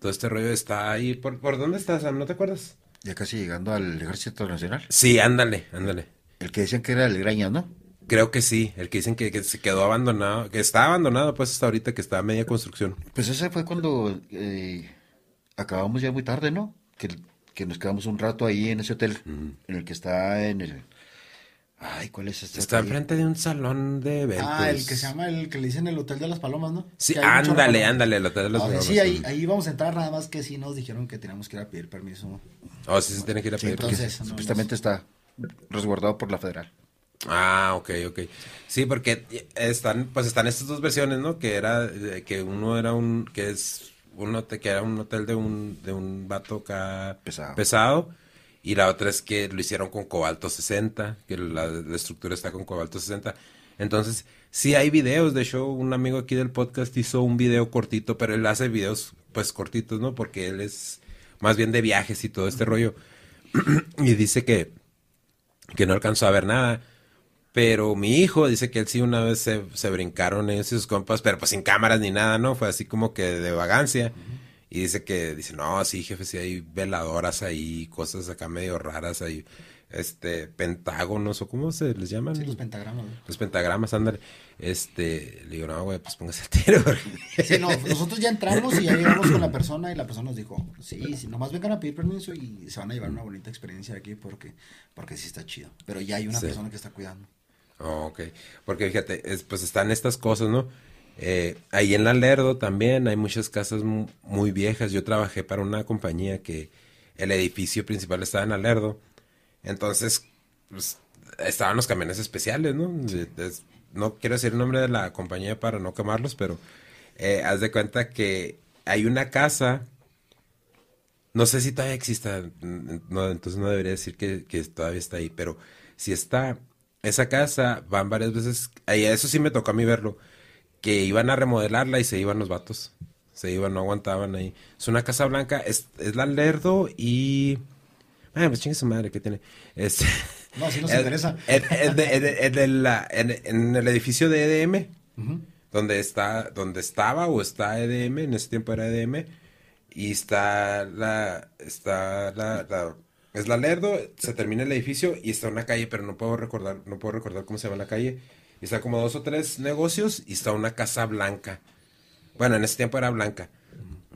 Todo este rollo está ahí. ¿Por, por dónde estás, Sam? ¿No te acuerdas? Ya casi llegando al Ejército Nacional. Sí, ándale, ándale. El que decían que era el Graña, ¿no? Creo que sí, el que dicen que, que, se quedó abandonado, que está abandonado pues hasta ahorita que está a media construcción. Pues ese fue cuando eh, acabamos ya muy tarde, ¿no? Que, que, nos quedamos un rato ahí en ese hotel, uh -huh. en el que está en el... Ay, ¿cuál es este? Está enfrente de un salón de eventos. Ah, el que se llama, el que le dicen el Hotel de las Palomas, ¿no? Sí, ándale, ándale, el Hotel de las ah, Palomas. Sí, ahí, ahí vamos a entrar, nada más que sí nos dijeron que teníamos que ir a pedir permiso. Oh, sí se tiene que ir a pedir sí, entonces, no, Supuestamente nos... está resguardado por la federal. Ah, ok, ok. Sí, porque están, pues están estas dos versiones, ¿no? Que era, que uno era un, que es un hotel, que era un hotel de un, de un vato acá pesado. pesado. Y la otra es que lo hicieron con cobalto 60, que la, la estructura está con cobalto 60. Entonces, sí hay videos, de hecho, un amigo aquí del podcast hizo un video cortito, pero él hace videos, pues, cortitos, ¿no? Porque él es más bien de viajes y todo este rollo. y dice que, que no alcanzó a ver nada. Pero mi hijo dice que él sí una vez se, se brincaron ellos y sus compas, pero pues sin cámaras ni nada, ¿no? Fue así como que de vagancia. Uh -huh. Y dice que, dice, no, sí, jefe, sí hay veladoras ahí, cosas acá medio raras ahí, este, pentágonos, o cómo se les llaman. Sí, los pentagramas. ¿no? Los pentagramas, ándale. Este, le digo, no, güey, pues póngase el tiro. Sí, no, nosotros ya entramos y ya llegamos con la persona y la persona nos dijo, sí, sí, nomás vengan a pedir permiso y se van a llevar una bonita experiencia aquí porque, porque sí está chido. Pero ya hay una sí. persona que está cuidando. Oh, ok, porque fíjate, es, pues están estas cosas, ¿no? Eh, ahí en la Lerdo también hay muchas casas muy viejas. Yo trabajé para una compañía que el edificio principal estaba en Alerdo. Entonces, pues, estaban los camiones especiales, ¿no? Es, no quiero decir el nombre de la compañía para no quemarlos, pero eh, haz de cuenta que hay una casa. No sé si todavía exista, no, entonces no debería decir que, que todavía está ahí, pero si está, esa casa van varias veces, ahí eso sí me tocó a mí verlo que iban a remodelarla y se iban los vatos. Se iban, no aguantaban ahí. Es una casa blanca, es, es la Lerdo y... Ah, pues chingue su madre, ¿qué tiene? Este, no, si nos interesa. En, la, el edificio de EDM, uh -huh. donde está, donde estaba o está EDM, en ese tiempo era EDM, y está la, está la, la es la Lerdo, se termina el edificio y está una calle, pero no puedo recordar, no puedo recordar cómo se llama la calle y está como dos o tres negocios y está una casa blanca. Bueno, en ese tiempo era blanca.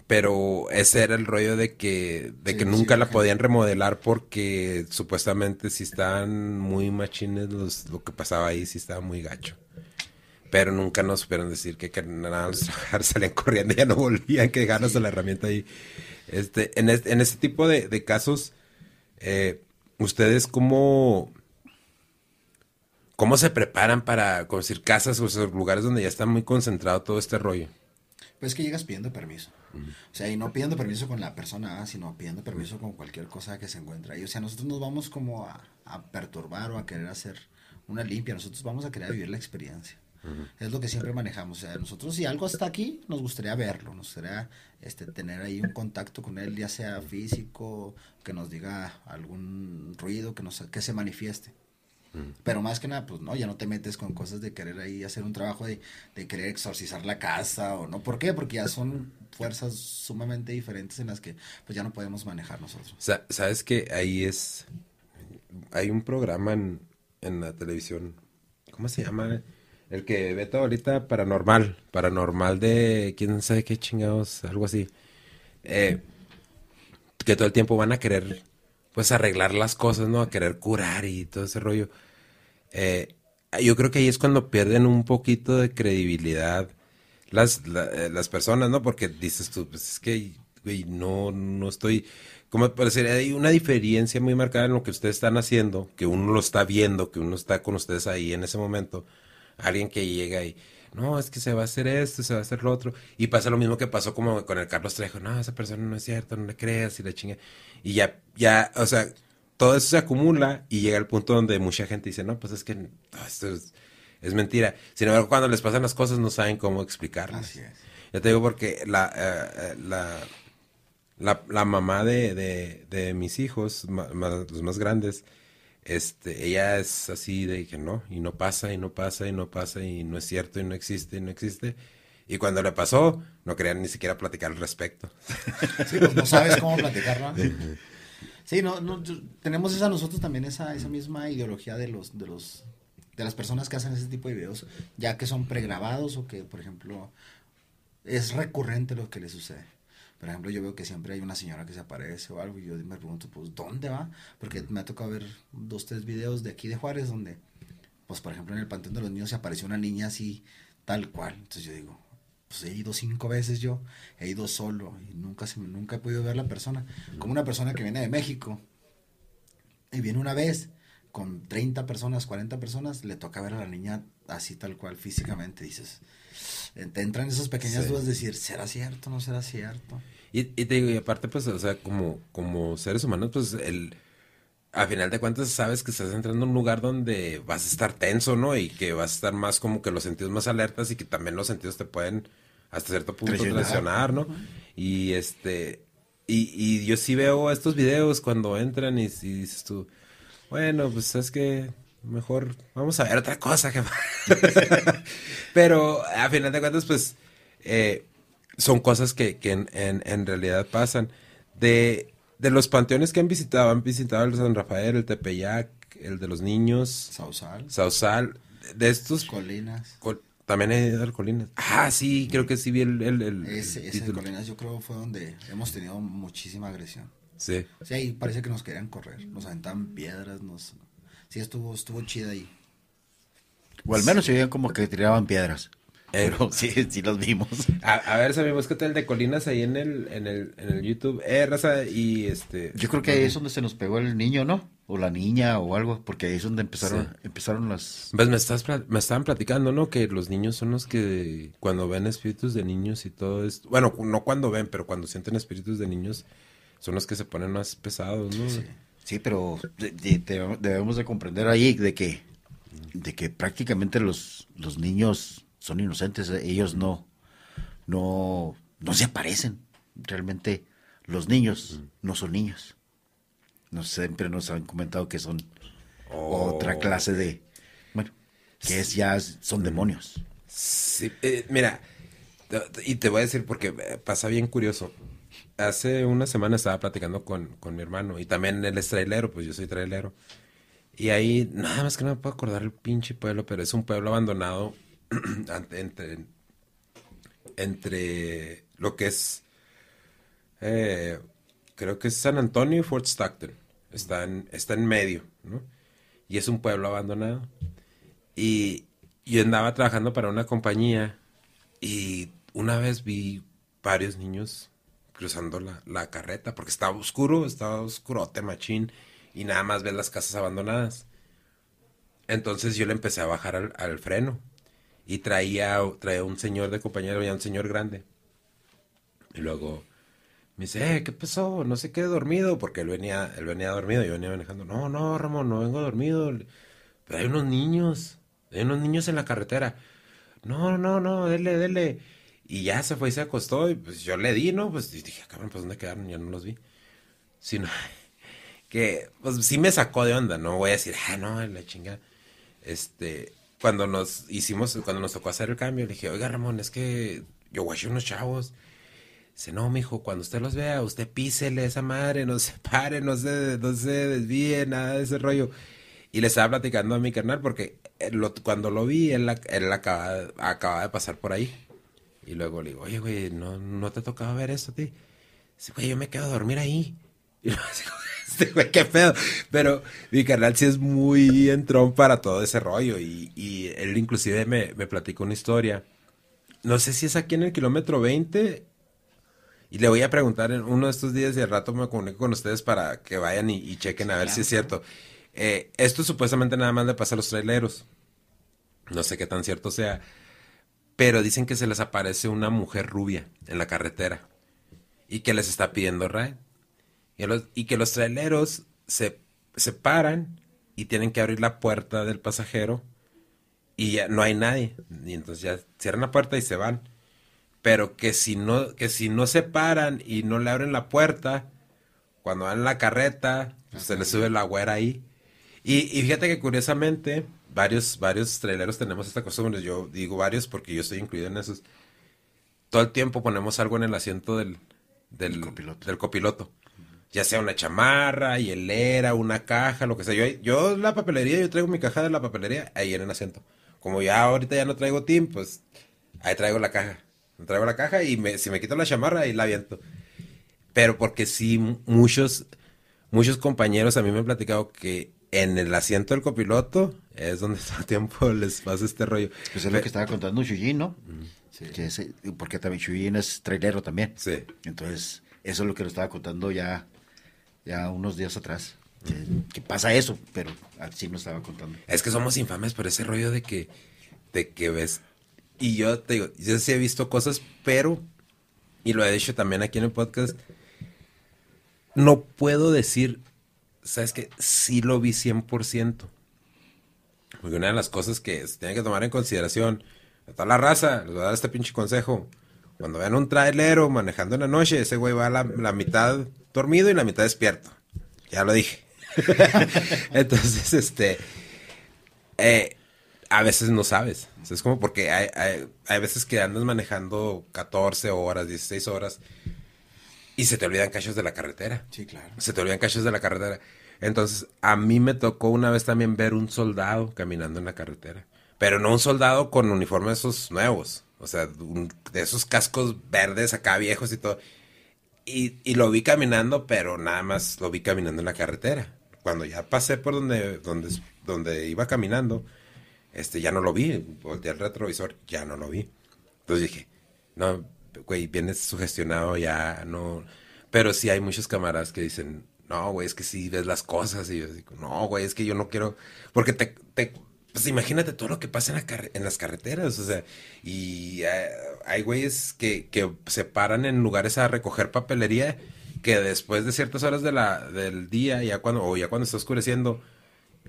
Pero ese era el rollo de que, de sí, que nunca sí, la podían remodelar porque supuestamente si estaban muy machines los, lo que pasaba ahí, si estaba muy gacho. Pero nunca nos supieron decir que, que nada trabajadores salían corriendo y ya no volvían, que dejaron sí. la herramienta ahí. Este, en, este, en este tipo de, de casos, eh, ¿ustedes cómo, ¿Cómo se preparan para conseguir casas o esos lugares donde ya está muy concentrado todo este rollo? Pues que llegas pidiendo permiso. O sea, y no pidiendo permiso con la persona, sino pidiendo permiso con cualquier cosa que se encuentre ahí. O sea, nosotros nos vamos como a, a perturbar o a querer hacer una limpia, nosotros vamos a querer vivir la experiencia. Es lo que siempre manejamos. O sea, nosotros si algo está aquí, nos gustaría verlo, nos gustaría este, tener ahí un contacto con él, ya sea físico, que nos diga algún ruido, que, nos, que se manifieste. Pero más que nada, pues no, ya no te metes con cosas de querer ahí hacer un trabajo de, de querer exorcizar la casa o no. ¿Por qué? Porque ya son fuerzas sumamente diferentes en las que pues ya no podemos manejar nosotros. Sabes que ahí es, hay un programa en, en la televisión, ¿cómo se llama? El que ve todo ahorita paranormal, paranormal de quién sabe qué chingados, algo así. Eh, que todo el tiempo van a querer, pues, arreglar las cosas, ¿no? A querer curar y todo ese rollo. Eh, yo creo que ahí es cuando pierden un poquito de credibilidad las, eh, las personas, ¿no? Porque dices tú, pues es que, güey, no, no estoy como decir, hay una diferencia muy marcada en lo que ustedes están haciendo, que uno lo está viendo, que uno está con ustedes ahí en ese momento, alguien que llega y, no, es que se va a hacer esto, se va a hacer lo otro, y pasa lo mismo que pasó como con el Carlos Trejo, no, esa persona no es cierta, no le creas y la chinga, y ya, ya, o sea, todo eso se acumula y llega al punto donde mucha gente dice, no, pues es que esto es, mentira. Sin embargo, cuando les pasan las cosas no saben cómo explicarlas. Así es. Ya te digo porque la, eh, eh, la la, la mamá de, de, mis hijos, los más grandes, este, ella es así de que no, y no pasa, y no pasa, y no pasa, y no es cierto, y no existe, y no existe. Y cuando le pasó, no querían ni siquiera platicar al respecto. Sí, pues no sabes cómo platicar, ¿no? Sí, no, no, tenemos esa nosotros también esa, esa misma ideología de los, de los, de las personas que hacen ese tipo de videos, ya que son pregrabados o que, por ejemplo, es recurrente lo que les sucede. Por ejemplo, yo veo que siempre hay una señora que se aparece o algo y yo me pregunto, pues, ¿dónde va? Porque me ha tocado ver dos, tres videos de aquí de Juárez donde, pues, por ejemplo, en el Panteón de los Niños se apareció una niña así, tal cual. Entonces yo digo, pues he ido cinco veces yo, he ido solo y nunca, se, nunca he podido ver la persona. Como una persona que viene de México y viene una vez con 30 personas, 40 personas, le toca ver a la niña así tal cual físicamente. Dices, te entran esas pequeñas dudas de decir, ¿será cierto? ¿No será cierto? Y, y te digo, y aparte, pues, o sea, como, como seres humanos, pues, el, a final de cuentas sabes que estás entrando en un lugar donde vas a estar tenso, ¿no? Y que vas a estar más como que los sentidos más alertas y que también los sentidos te pueden hasta cierto punto traicionar, ¿no? Y este, y, y yo sí veo estos videos cuando entran y, y dices tú, bueno, pues es que mejor vamos a ver otra cosa. Pero a final de cuentas, pues eh, son cosas que, que en, en, realidad pasan. De, de los panteones que han visitado, han visitado el San Rafael, el Tepeyac, el de los niños. Sausal. Sausal. De estos. Colinas. también he ido al Colinas. Ah, sí, creo que sí vi el. el, el ese, ese Colinas yo creo fue donde hemos tenido muchísima agresión. Sí. Sí, ahí parece que nos querían correr. Nos aventaban piedras, nos. Sí, estuvo, estuvo chida ahí. O al menos se veían como que tiraban piedras. Pero sí, sí los vimos. A, ver, ver, qué tal de Colinas ahí en el, en el, en el YouTube. Eh, raza, y este... Yo creo que ahí es donde se nos pegó el niño, ¿no? O la niña o algo, porque ahí es donde empezaron, empezaron las... Pues me, estás, me estaban platicando, ¿no? Que los niños son los que cuando ven espíritus de niños y todo esto... Bueno, no cuando ven, pero cuando sienten espíritus de niños son los que se ponen más pesados, ¿no? Sí, pero debemos de comprender ahí de que, de que prácticamente los, los niños son inocentes, ellos no, no, no se aparecen. Realmente los niños no son niños. No siempre nos han comentado que son otra oh. clase de, bueno, que es ya son demonios. Sí, eh, mira, y te voy a decir porque eh, pasa bien curioso. Hace una semana estaba platicando con, con mi hermano y también él es trailero, pues yo soy trailero. Y ahí, nada más que no me puedo acordar el pinche pueblo, pero es un pueblo abandonado entre, entre lo que es, eh, creo que es San Antonio y Fort Stockton. Está en, está en medio, ¿no? Y es un pueblo abandonado. Y yo andaba trabajando para una compañía y una vez vi varios niños cruzando la, la carreta porque estaba oscuro, estaba oscurote machín y nada más ves las casas abandonadas. Entonces yo le empecé a bajar al, al freno y traía, traía un señor de compañero, ya un señor grande. Y luego me dice, eh, ¿qué pasó? No sé qué, dormido, porque él venía, él venía dormido, yo venía manejando. No, no, Ramón, no vengo dormido. Pero hay unos niños, hay unos niños en la carretera. No, no, no, dele, dele. Y ya se fue y se acostó y pues yo le di, ¿no? Pues dije, cabrón, pues ¿dónde quedaron? Ya no los vi. Sino que, pues sí me sacó de onda, no voy a decir, ah, no, la chingada. Este, cuando nos hicimos, cuando nos tocó hacer el cambio, le dije, oiga Ramón, es que yo guaché unos chavos. Dice, no, mijo, cuando usted los vea, usted písele esa madre, no se pare, no se, no se desvíe, nada de ese rollo. Y le estaba platicando a mi carnal porque eh, cuando lo vi, él, él acaba, de pasar por ahí. Y luego le digo, oye, güey, ¿no, no te tocaba ver esto a ti? Dice, güey, yo me quedo a dormir ahí. Y luego digo, este güey, qué pedo. Pero mi carnal sí es muy entrón para todo ese rollo. Y, y él inclusive me, me platicó una historia. No sé si es aquí en el kilómetro 20. Y le voy a preguntar en uno de estos días y al rato me comunico con ustedes para que vayan y, chequen a ver si es cierto. Eh, esto supuestamente nada más le pasa a los traileros. No sé qué tan cierto sea. Pero dicen que se les aparece una mujer rubia en la carretera. Y que les está pidiendo ride. Y, que los traileros se, se paran y tienen que abrir la puerta del pasajero y ya no hay nadie. Y entonces ya cierran la puerta y se van. Pero que si no, que si no se paran y no le abren la puerta, cuando van en la carreta, pues se les sube la güera ahí. Y, y, fíjate que curiosamente, varios, varios traileros tenemos esta costumbre. Yo digo varios porque yo estoy incluido en esos. Todo el tiempo ponemos algo en el asiento del, del, copiloto. Del copiloto ya sea una chamarra, hielera, una caja, lo que sea. Yo, yo la papelería, yo traigo mi caja de la papelería ahí en el asiento. Como ya ahorita ya no traigo team, pues ahí traigo la caja. Traigo la caja y me, si me quito la chamarra, ahí la aviento. Pero porque sí, muchos, muchos compañeros a mí me han platicado que en el asiento del copiloto es donde todo el tiempo les pasa este rollo. Pues es lo que estaba contando Chuyín, ¿no? Sí. porque también Chuyín es trailero también. Sí. Entonces, eso es lo que lo estaba contando ya ya unos días atrás. Que, pasa eso, pero así me estaba contando. Es que somos infames por ese rollo de que, de que ves. Y yo te digo, yo sí he visto cosas, pero, y lo he dicho también aquí en el podcast, no puedo decir, ¿sabes que Sí lo vi 100%. Porque una de las cosas que se tiene que tomar en consideración, a toda la raza, les voy a dar este pinche consejo. Cuando vean un trailero manejando en la noche, ese güey va a la, la mitad dormido y la mitad despierto. Ya lo dije. Entonces, este, eh, a veces no sabes. es como porque hay, hay, veces que andas manejando 14 horas, 16 horas y se te olvidan cachos de la carretera. Sí, claro. Se te olvidan cachos de la carretera. Entonces, a mí me tocó una vez también ver un soldado caminando en la carretera. Pero no un soldado con uniformes esos nuevos. O sea, de esos cascos verdes acá viejos y todo. Y, y, lo vi caminando, pero nada más lo vi caminando en la carretera. Cuando ya pasé por donde, donde, donde iba caminando, este, ya no lo vi. Volteé al retrovisor, ya no lo vi. Entonces dije, no, güey, vienes sugestionado, ya no. Pero sí hay muchos camaradas que dicen, no, güey, es que sí ves las cosas. Y yo digo, no, güey, es que yo no quiero. Porque te, te pues imagínate todo lo que pasa en, las carreteras, o sea, y eh, hay güeyes que, se paran en lugares a recoger papelería que después de ciertas horas de la, del día, ya cuando, o ya cuando está oscureciendo,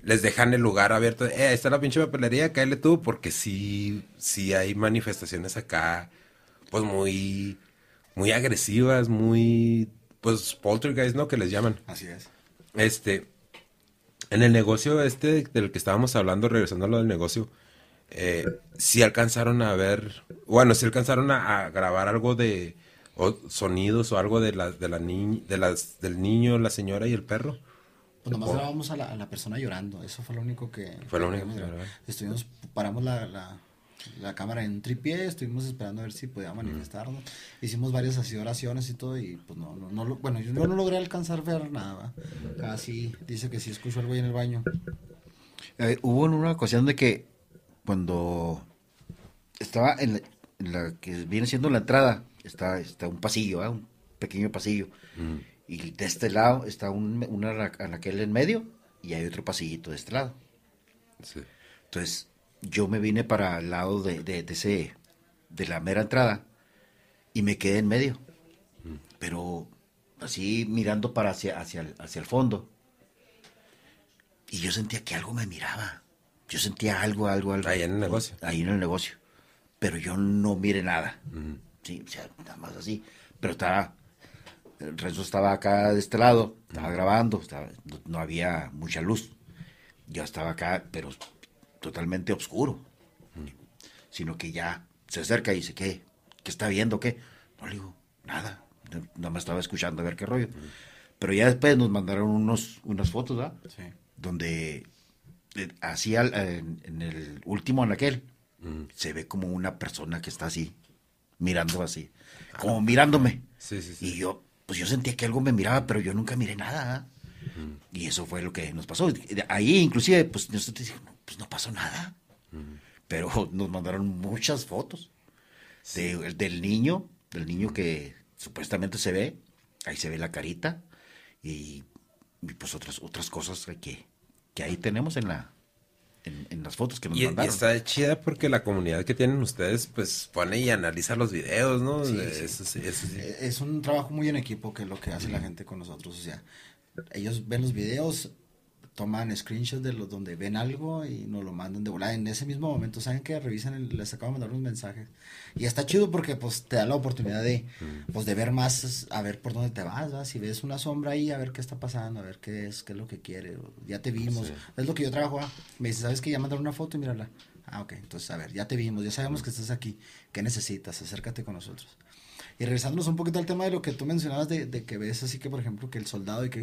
les dejan el lugar abierto, eh, ahí está la pinche papelería, cáele tú, porque sí, sí hay manifestaciones acá, pues muy, muy agresivas, muy, pues poltergeist, ¿no? Que les llaman. Así es. Este, en el negocio este del que estábamos hablando, regresando a lo del negocio, eh, sí alcanzaron a ver, bueno, sí alcanzaron a, grabar algo de sonidos o algo de la, de la de las, del niño, la señora y el perro. Pues nomás grabamos a la, a la persona llorando, eso fue lo único que... Fue lo único que Estuvimos, paramos la la cámara en tripié, estuvimos esperando a ver si podía manifestarnos. Hicimos varias así oraciones y todo y pues no, no, no bueno, yo no logré alcanzar a ver nada. Casi dice que sí escuchó algo ahí en el baño. Eh, hubo una ocasión de que cuando estaba en la, que viene siendo la entrada, está, está un pasillo, ¿eh? un pequeño pasillo. Y de este lado está un, una aquel en medio y hay otro pasillito de este lado. Entonces, yo me vine para el lado de, de, ese, de la mera entrada y me quedé en medio. pero así mirando para hacia, hacia, el, hacia el fondo. Y yo sentía que algo me miraba. Yo sentía algo, algo, algo. Ahí en el negocio. Ahí en el negocio. Pero yo no mire nada. Sí, o sea, nada más así. Pero estaba, Renzo estaba acá de este lado, estaba grabando, no, había mucha luz. Yo estaba acá, pero totalmente oscuro. Sino que ya se acerca y dice, ¿qué? ¿Qué está viendo? ¿Qué? No le digo, nada. Nada más estaba escuchando a ver qué rollo. Pero ya después nos mandaron unos, unas fotos, ¿verdad? Sí. Donde eh, así en, el último en aquel, se ve como una persona que está así, mirando así, como mirándome. Sí, sí, Y yo, pues yo sentía que algo me miraba, pero yo nunca miré nada. Y eso fue lo que nos pasó. Ahí inclusive, pues nosotros dijimos, pues no pasó nada. Pero nos mandaron muchas fotos del niño, del niño que supuestamente se ve, ahí se ve la carita y, pues otras otras cosas que, que ahí tenemos en la en, las fotos que nos y, mandaron. Y está chida porque la comunidad que tienen ustedes, pues pone y analiza los videos, ¿no? Es un trabajo muy en equipo que es lo que hace la gente con nosotros. O sea, ellos ven los videos, toman screenshots de los donde ven algo y nos lo mandan de volada. En ese mismo momento, ¿saben que Revisan, les acabo de mandar unos mensajes. Y está chido porque pues te da la oportunidad de, pues, de ver más, a ver por dónde te vas, Si ves una sombra ahí, a ver qué está pasando, a ver qué es, qué es lo que quiere. Ya te vimos. Es lo que yo trabajo. Ah. Me dice, ¿sabes que Ya mandaron una foto y mírala. Ah, ok. Entonces, a ver, ya te vimos, ya sabemos que estás aquí. ¿Qué necesitas? Acércate con nosotros. Y regresándonos un poquito al tema de lo que tú mencionabas de, de que ves así que, por ejemplo, que el soldado y que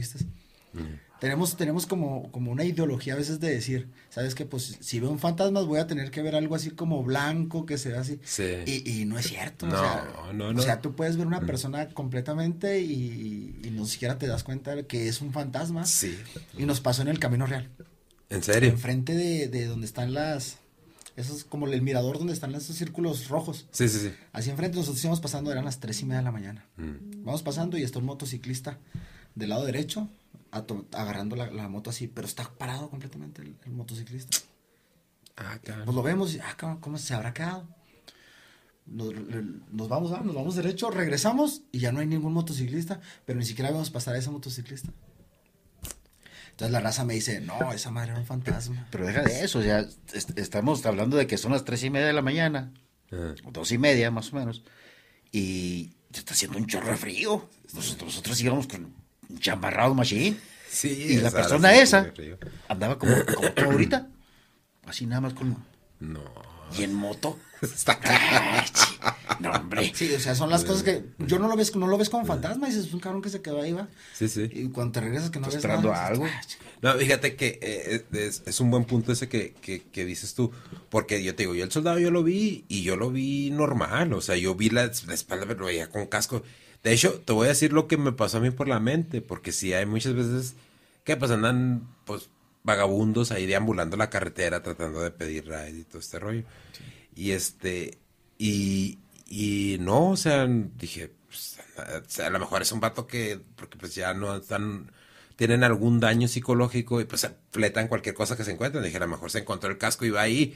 tenemos, tenemos como, como una ideología a veces de decir, ¿sabes que Pues si veo un fantasma voy a tener que ver algo así como blanco, que sea así. Y, y, no es cierto. No, o sea, no, no. O sea, tú puedes ver una persona completamente y, y no siquiera te das cuenta de que es un fantasma. Sí. Y nos pasó en el Camino Real. ¿En serio? Enfrente de, de donde están las... Eso es como el mirador donde están esos círculos rojos. Sí, sí, sí. Así enfrente nosotros íbamos pasando, eran las tres y media de la mañana. Mm. Vamos pasando y está un motociclista del lado derecho, agarrando la, moto así, pero está parado completamente el, motociclista. Ah, claro. Pues lo vemos y, ah, ¿cómo, se habrá quedado? Nos, vamos, ah, nos vamos derecho, regresamos y ya no hay ningún motociclista, pero ni siquiera vemos pasar a ese motociclista. Entonces la raza me dice, no, esa madre era un fantasma. Pero deja de eso, ya estamos hablando de que son las tres y media de la mañana, o dos y media más o menos, y se está haciendo un chorro de frío. Nosotros, nosotros íbamos con chamarrado machine. Sí, y la persona esa andaba como, como ahorita. Así nada más con. No. Y en moto. no, hombre. Sí, o sea, son las cosas que yo no lo ves, no lo ves como fantasma, dices, es un cabrón que se quedó ahí, va. Sí, sí. Y cuando te regresas que no ves esperando nada, algo. No, fíjate que eh, es, un buen punto ese que, que, que, dices tú, porque yo te digo, yo el soldado yo lo vi y yo lo vi normal, o sea, yo vi la, la espalda, pero veía con casco de hecho, te voy a decir lo que me pasó a mí por la mente, porque sí hay muchas veces que pues andan pues vagabundos ahí deambulando la carretera tratando de pedir ride y todo este rollo. Y este, y, y no, o sea, dije, pues, a lo mejor es un vato que, porque pues ya no están, tienen algún daño psicológico y pues fletan cualquier cosa que se encuentren. Dije, a lo mejor se encontró el casco y va ahí.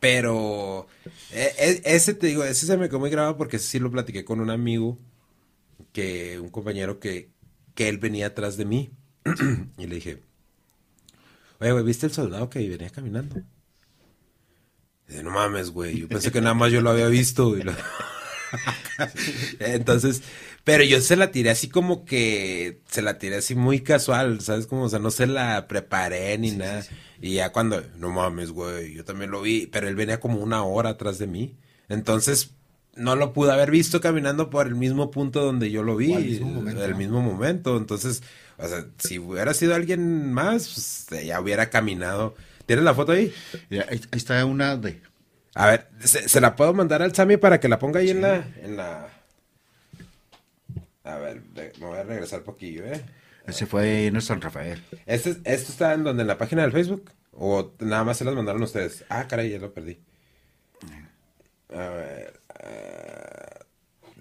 Pero e, e, ese te digo, ese se me quedó muy grabado porque sí lo platiqué con un amigo que un compañero que, que él venía atrás de mí. y le dije, oye, güey, ¿viste el soldado que venía caminando? Y dice, no mames, güey, yo pensé que nada más yo lo había visto. Entonces, pero yo se la tiré así como que, se la tiré así muy casual, ¿sabes? Como, o sea, no se la preparé ni nada. y ya cuando, no mames, güey, yo también lo vi, pero él venía como una hora atrás de mí. Entonces, no lo pude haber visto caminando por el mismo punto donde yo lo vi, el mismo momento. El mismo momento. Entonces, o sea, si hubiera sido alguien más, pues, ya hubiera caminado. ¿Tienes la foto ahí? ahí, está una de... A ver, ¿se, la puedo mandar al Sammy para que la ponga ahí en la... En la... A ver, me voy a regresar poquillo, ¿eh? Ese fue en San Rafael. ¿Este, ¿Esto está en donde? ¿En la página del Facebook? ¿O nada más se las mandaron ustedes? Ah, caray, ya lo perdí. A ver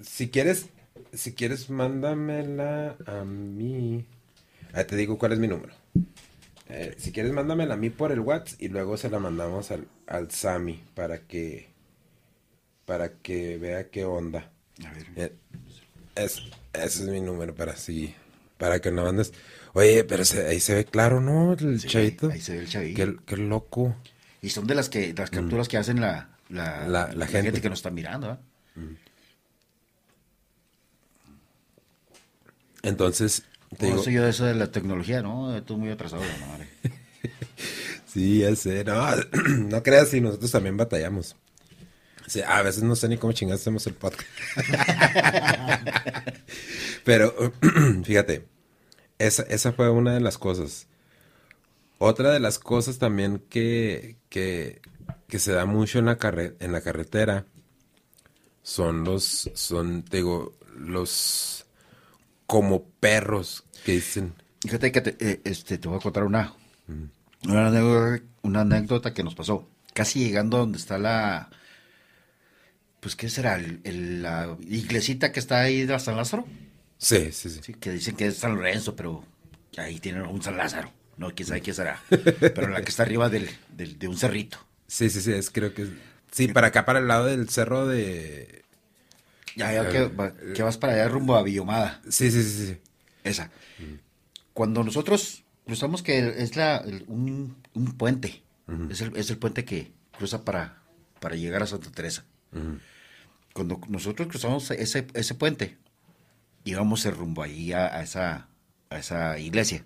si quieres, si quieres, mándamela a mí. Ahí te digo cuál es mi número. Eh, si quieres, mándamela a mí por el WhatsApp y luego se la mandamos al, al Sammy para que para que vea qué onda. A ver. Eh, Es, ese es mi número para sí, para que no andes. Oye, pero ahí se ve claro, ¿no? El chavito. Ahí se ve el chavito. Qué, loco. Y son de las que las capturas que hacen la, la, gente. que nos está mirando. ¿eh? Entonces, te digo... yo de eso de la tecnología, ¿no? Estoy muy atrasado, la madre. sí, ya sé. No, no creas si nosotros también batallamos. a veces no sé ni cómo chingados hacemos el podcast. Pero, fíjate, esa, esa fue una de las cosas. Otra de las cosas también que, que, que se da mucho en la, en la carretera son los, son, te digo, los como perros que dicen. Fíjate que te, eh, este, te voy a contar una, una, anécdota, una, anécdota, que nos pasó. Casi llegando a donde está la, pues, ¿qué será? la iglesita que está ahí de San Lázaro. Sí, sí, sí, Que dicen que es San Lorenzo, pero ahí tienen un San Lázaro. No, quién sabe qué será. pero la que está arriba del, de un cerrito. Sí, sí, sí, es creo que... Sí, para acá, para el lado del cerro de... Ya, ya, que, que vas para allá rumbo a Villomada. Sí, sí, sí, sí. Esa. Cuando nosotros cruzamos, que es la, un, puente, es, el, es, el, puente que cruza para, para llegar a Santa Teresa. Cuando nosotros cruzamos ese, ese puente, íbamos el rumbo ahí a, esa, a esa iglesia.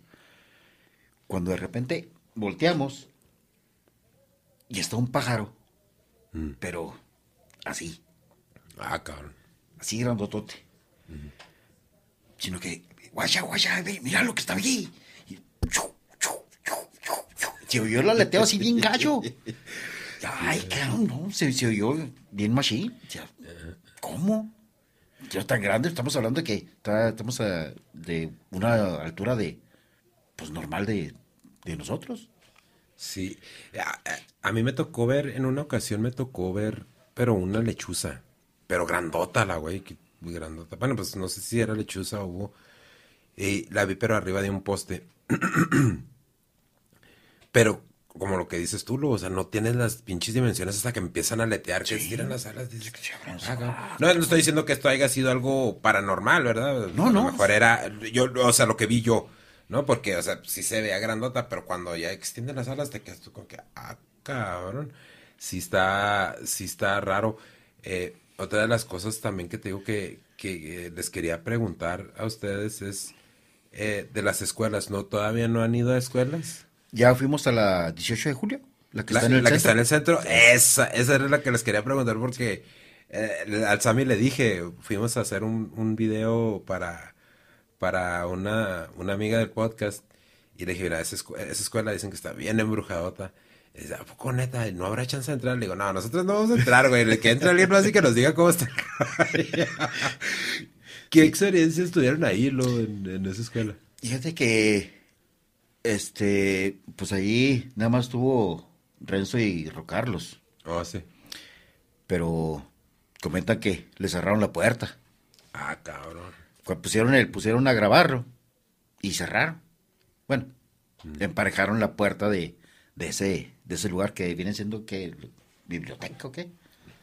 Cuando de repente volteamos y está un pájaro, mm. pero así. Ah, cabrón. Así grandotote. Sino que, guaya, guaya, mira lo que está allí. Y, se oyó el aleteo así bien gallo. Ay, cabrón, no, se, se oyó bien machín. ¿Cómo? Ya tan grande, estamos hablando de que estamos de una altura de, pues normal de, de nosotros. Sí, a, mí me tocó ver, en una ocasión me tocó ver, pero una lechuza, pero grandota la güey, muy grandota. Bueno, pues no sé si era lechuza o hubo, y la vi pero arriba de un poste. pero como lo que dices tú, o sea, no tienes las pinches dimensiones hasta que empiezan a letear, que estiran las alas. Ah, no, no estoy diciendo que esto haya sido algo paranormal, ¿verdad? No, no. A lo mejor era, yo, o sea, lo que vi yo, ¿no? Porque, o sea, sí se vea grandota, pero cuando ya extienden las alas te quedas tú como que, ah, cabrón, sí está, sí está raro. Eh, otra de las cosas también que te digo que, que eh, les quería preguntar a ustedes es eh, de las escuelas, ¿no? ¿Todavía no han ido a escuelas? Ya fuimos a la 18 de julio, la que, está, en el la que está en el centro. Esa, esa era la que les quería preguntar porque eh, al Sami le dije, fuimos a hacer un, un video para, para una, una amiga del podcast y le dije, mira, esa, escuela dicen que está bien embrujadota. Y dice, ¿a poco neta? ¿No habrá chance de entrar? Le digo, no, nosotros no vamos a entrar, güey. El que entre alguien más y que nos diga cómo está. ¿Qué experiencias tuvieron ahí, lo, en, en esa escuela? Fíjate que este, pues ahí nada más tuvo Renzo y Rocarlos. Oh, sí. Pero comentan que le cerraron la puerta. Ah, cabrón. Pusieron el, pusieron a grabarlo y cerraron. Bueno, mm. emparejaron la puerta de, de ese, de ese lugar que viene siendo que biblioteca o qué.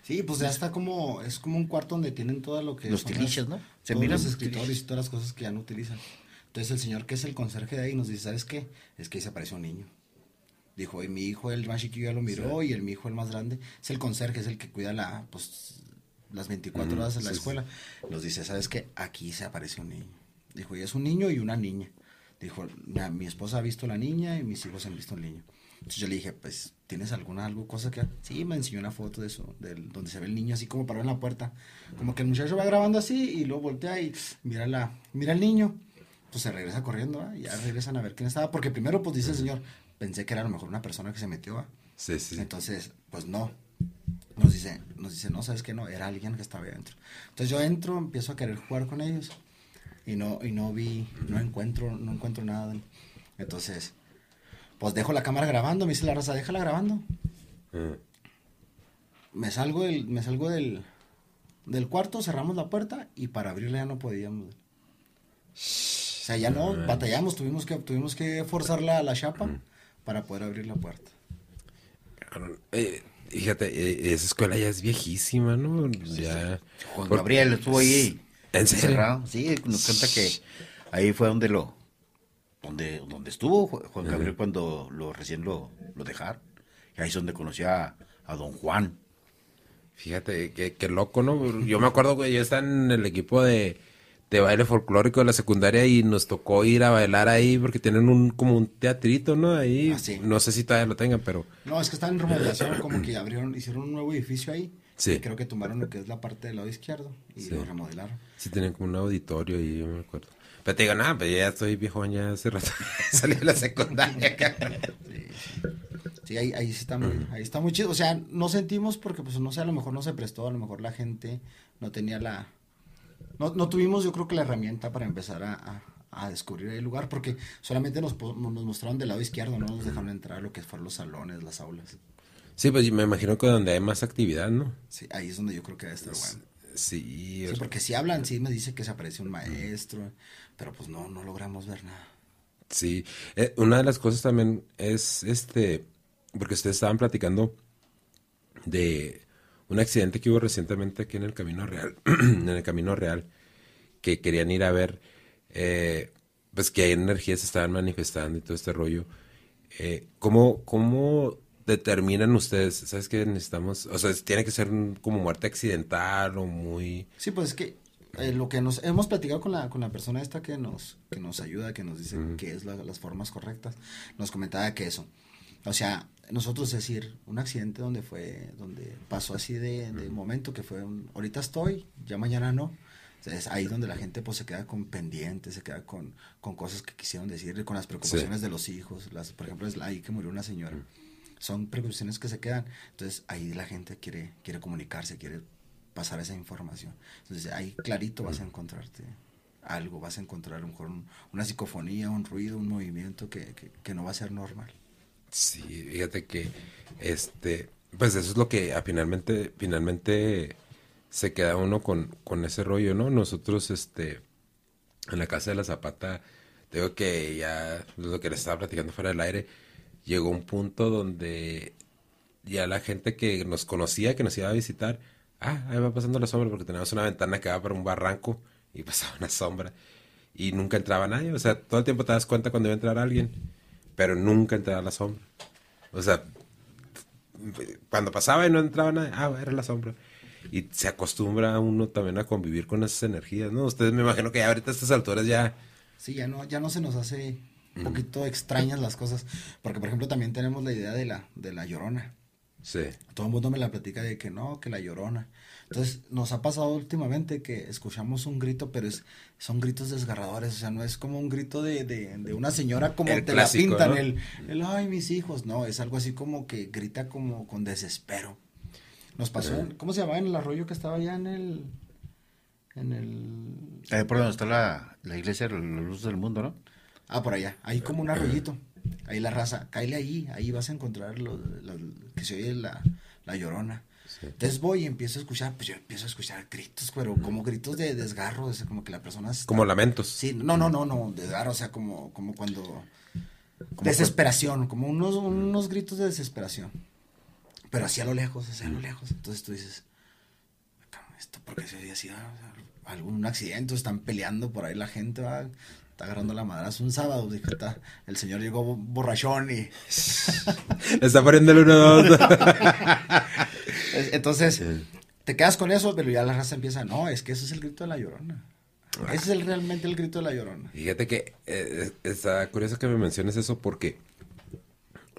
Sí, pues ya está como, es como un cuarto donde tienen todo lo que... Los tiliches, ¿no? Se miran los escritores y todas las cosas que ya no utilizan. Entonces el señor que es el conserje de ahí nos dice, ¿sabes qué? Es que ahí se apareció un niño. Dijo, y mi hijo, el más chiquillo, ya lo miró, y el mi hijo, el más grande, es el conserje, es el que cuida la, pues, las 24 horas en la escuela. Nos dice, ¿sabes qué? Aquí se apareció un niño. Dijo, y es un niño y una niña. Dijo, mi, esposa ha visto la niña y mis hijos han visto el niño. Entonces yo le dije, pues, ¿tienes alguna algo, cosa que...? Sí, me enseñó una foto de eso, del, donde se ve el niño así como parado en la puerta. Como que el muchacho va grabando así y luego voltea y mira, la, mira al niño pues se regresa corriendo, y ya regresan a ver quién estaba, porque primero pues dice el señor, pensé que era a lo mejor una persona que se metió, Sí, sí. Entonces, pues no. Nos dice, nos dice, no, sabes que no, era alguien que estaba adentro. Entonces yo entro, empiezo a querer jugar con ellos y no, y no vi, no encuentro, no encuentro nada. Entonces, pues dejo la cámara grabando, me dice la raza, déjala grabando. Me salgo del, me salgo del, del cuarto, cerramos la puerta y para abrirla ya no podíamos. O sea, ya no, batallamos, tuvimos que, tuvimos que forzar la, la chapa para poder abrir la puerta. Eh, fíjate, eh, esa escuela ya es viejísima, ¿no? ya. Juan Gabriel estuvo ahí. ¿En serio? Sí, nos cuenta que ahí fue donde lo, donde, donde estuvo Juan Gabriel cuando lo recién lo, lo dejaron. Y ahí es donde conoció a, don Juan. Fíjate, qué, loco, ¿no? Yo me acuerdo que yo estaba en el equipo de, baile folclórico de la secundaria y nos tocó ir a bailar ahí porque tienen un como un teatrito, ¿no? Ahí, ah, no sé si todavía lo tengan, pero... No, es que están en remodelación, como que abrieron, hicieron un nuevo edificio ahí. Sí. creo que tomaron lo que es la parte del lado izquierdo y lo remodelaron. Sí, tienen como un auditorio y yo me acuerdo. Pero te digo, nada, pues ya estoy viejo, ya hace rato salí de la secundaria. sí, ahí, ahí, está muy, ahí está muy chido. O sea, no sentimos porque, pues, no sé, a lo mejor no se prestó, a lo mejor la gente no tenía la... No, no tuvimos, yo creo que la herramienta para empezar a, a, descubrir el lugar, porque solamente nos, nos mostraron del lado izquierdo, no nos dejaron entrar lo que fueron los salones, las aulas. Sí, pues me imagino que donde hay más actividad, ¿no? Sí, ahí es donde yo creo que debe estar bueno. Sí, sí porque si hablan, sí me dice que se aparece un maestro, pero pues no, no logramos ver nada. Sí, eh, una de las cosas también es este, porque ustedes estaban platicando de un accidente que hubo recientemente aquí en el Camino Real, en el Camino Real, que querían ir a ver, eh, pues que hay energías se estaban manifestando y todo este rollo. Eh, ¿cómo, ¿Cómo determinan ustedes? ¿Sabes qué necesitamos? O sea, tiene que ser como muerte accidental o muy... Sí, pues es que eh, lo que nos hemos platicado con la, con la persona esta que nos, que nos ayuda, que nos dice qué es las formas correctas, nos comentaba que eso, o sea, nosotros decir, un accidente donde fue, donde pasó así de, momento que fue, ahorita estoy, ya mañana no, es ahí donde la gente pues se queda con pendientes, se queda con, con cosas que quisieron decirle, con las preocupaciones de los hijos, las, por ejemplo, es ahí que murió una señora son preocupaciones que se quedan. Entonces ahí la gente quiere, quiere comunicarse, quiere pasar esa información. Entonces ahí clarito vas a encontrarte algo, vas a encontrar a lo mejor una psicofonía, un ruido, un movimiento que, que, no va a ser normal. Sí, fíjate que este, pues eso es lo que finalmente, finalmente se queda uno con, con ese rollo, ¿no? Nosotros, este, en la casa de la Zapata, digo que ya lo que les estaba platicando fuera del aire, llegó un punto donde ya la gente que nos conocía, que nos iba a visitar, ah, ahí va pasando la sombra porque teníamos una ventana que va para un barranco y pasaba una sombra y nunca entraba nadie. O sea, todo el tiempo te das cuenta cuando iba a entrar alguien, pero nunca entraba la sombra. O sea, cuando pasaba y no entraba nadie, ah, era la sombra. Y se acostumbra uno también a convivir con esas energías, ¿no? Ustedes me imagino que ya ahorita a estas alturas ya... Sí, ya no, ya no se nos hace un poquito extrañas las cosas. Porque, por ejemplo, también tenemos la idea de la, de la llorona. Sí. Todo el mundo me la platica de que no, que la llorona. Entonces, nos ha pasado últimamente que escuchamos un grito, pero es, son gritos desgarradores. O sea, no es como un grito de, de, una señora como te la pintan, el, el, ay, mis hijos. No, es algo así como que grita como con desespero. Nos pasó, ¿cómo se llamaba en el arroyo que estaba allá en el... En el... Eh, por donde está la, la iglesia, la luz del mundo, ¿no? Ah, por allá. Ahí como un arroyito. Ahí la raza. Cáile ahí. Ahí vas a encontrar lo, que se oye la, la llorona. Entonces voy y empiezo a escuchar, pues yo empiezo a escuchar gritos, pero como gritos de desgarro, o sea, como que la persona Como lamentos. Sí, no, no, no, no, desgarro, o sea, como, como cuando... desesperación, como unos, unos gritos de desesperación. Pero así a lo lejos, así a lo lejos. Entonces tú dices, ¿esto porque se oye así? Algún accidente, están peleando por ahí la gente, está agarrando la madrazo un sábado, dije, está, el señor llegó borrachón y... está poniendo el uno dos. Entonces, te quedas con eso, pero ya la raza empieza, no, es que ese es el grito de la llorona. Ese es realmente el grito de la llorona. Fíjate que eh, está curioso que me menciones eso porque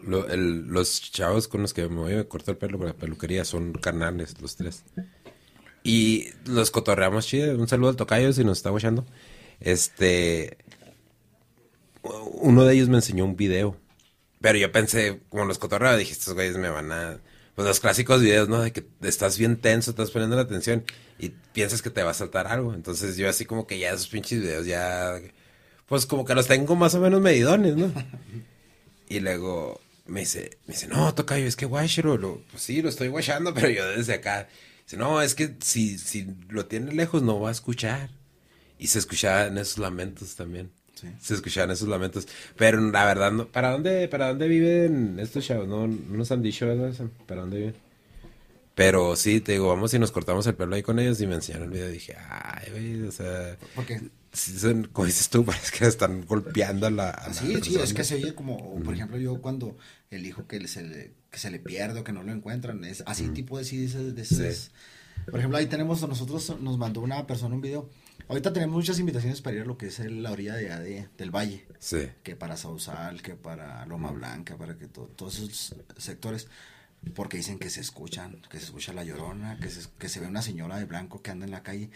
los chavos con los que me voy a cortar el pelo para la peluquería son carnales, los tres. Y los cotorreamos chido. Un saludo al tocayo si nos está guachando. Este uno de ellos me enseñó un video. Pero yo pensé, como los cotorreos, dije, estos güeyes me van a... Pues los clásicos videos, ¿no? De que estás bien tenso, estás poniendo la atención y piensas que te va a saltar algo. Entonces yo así como que ya esos pinches videos ya... Pues como que los tengo más o menos medidones, ¿no? y luego me dice, me dice, no, toca yo, es que guachero, lo, pues sí, lo estoy guachando, pero yo desde acá. Dice, no, es que si, si lo tiene lejos no va a escuchar. Y se escuchaban esos lamentos también. Se escuchaban esos lamentos. Pero la verdad, no, ¿para dónde para dónde viven estos chavos? No, no nos han dicho, ¿verdad? ¿Para dónde viven? Pero sí, te digo, vamos y nos cortamos el pelo ahí con ellos y me enseñaron el video y dije, ay, güey, o sea... Porque... como dices tú, parece que están golpeando a la... sí, sí, es que se oye como, por ejemplo, yo cuando el hijo que se le, que se le pierde o que no lo encuentran, es así tipo de sí, de, de, Por ejemplo, ahí tenemos, nosotros nos mandó una persona un video. Ahorita tenemos muchas invitaciones para ir a lo que es la orilla de, del valle. Sí. Que para Sausal, que para Loma Blanca, para que todos esos sectores porque dicen que se escuchan, que se escucha la llorona, que se, que se ve una señora de blanco que anda en la calle.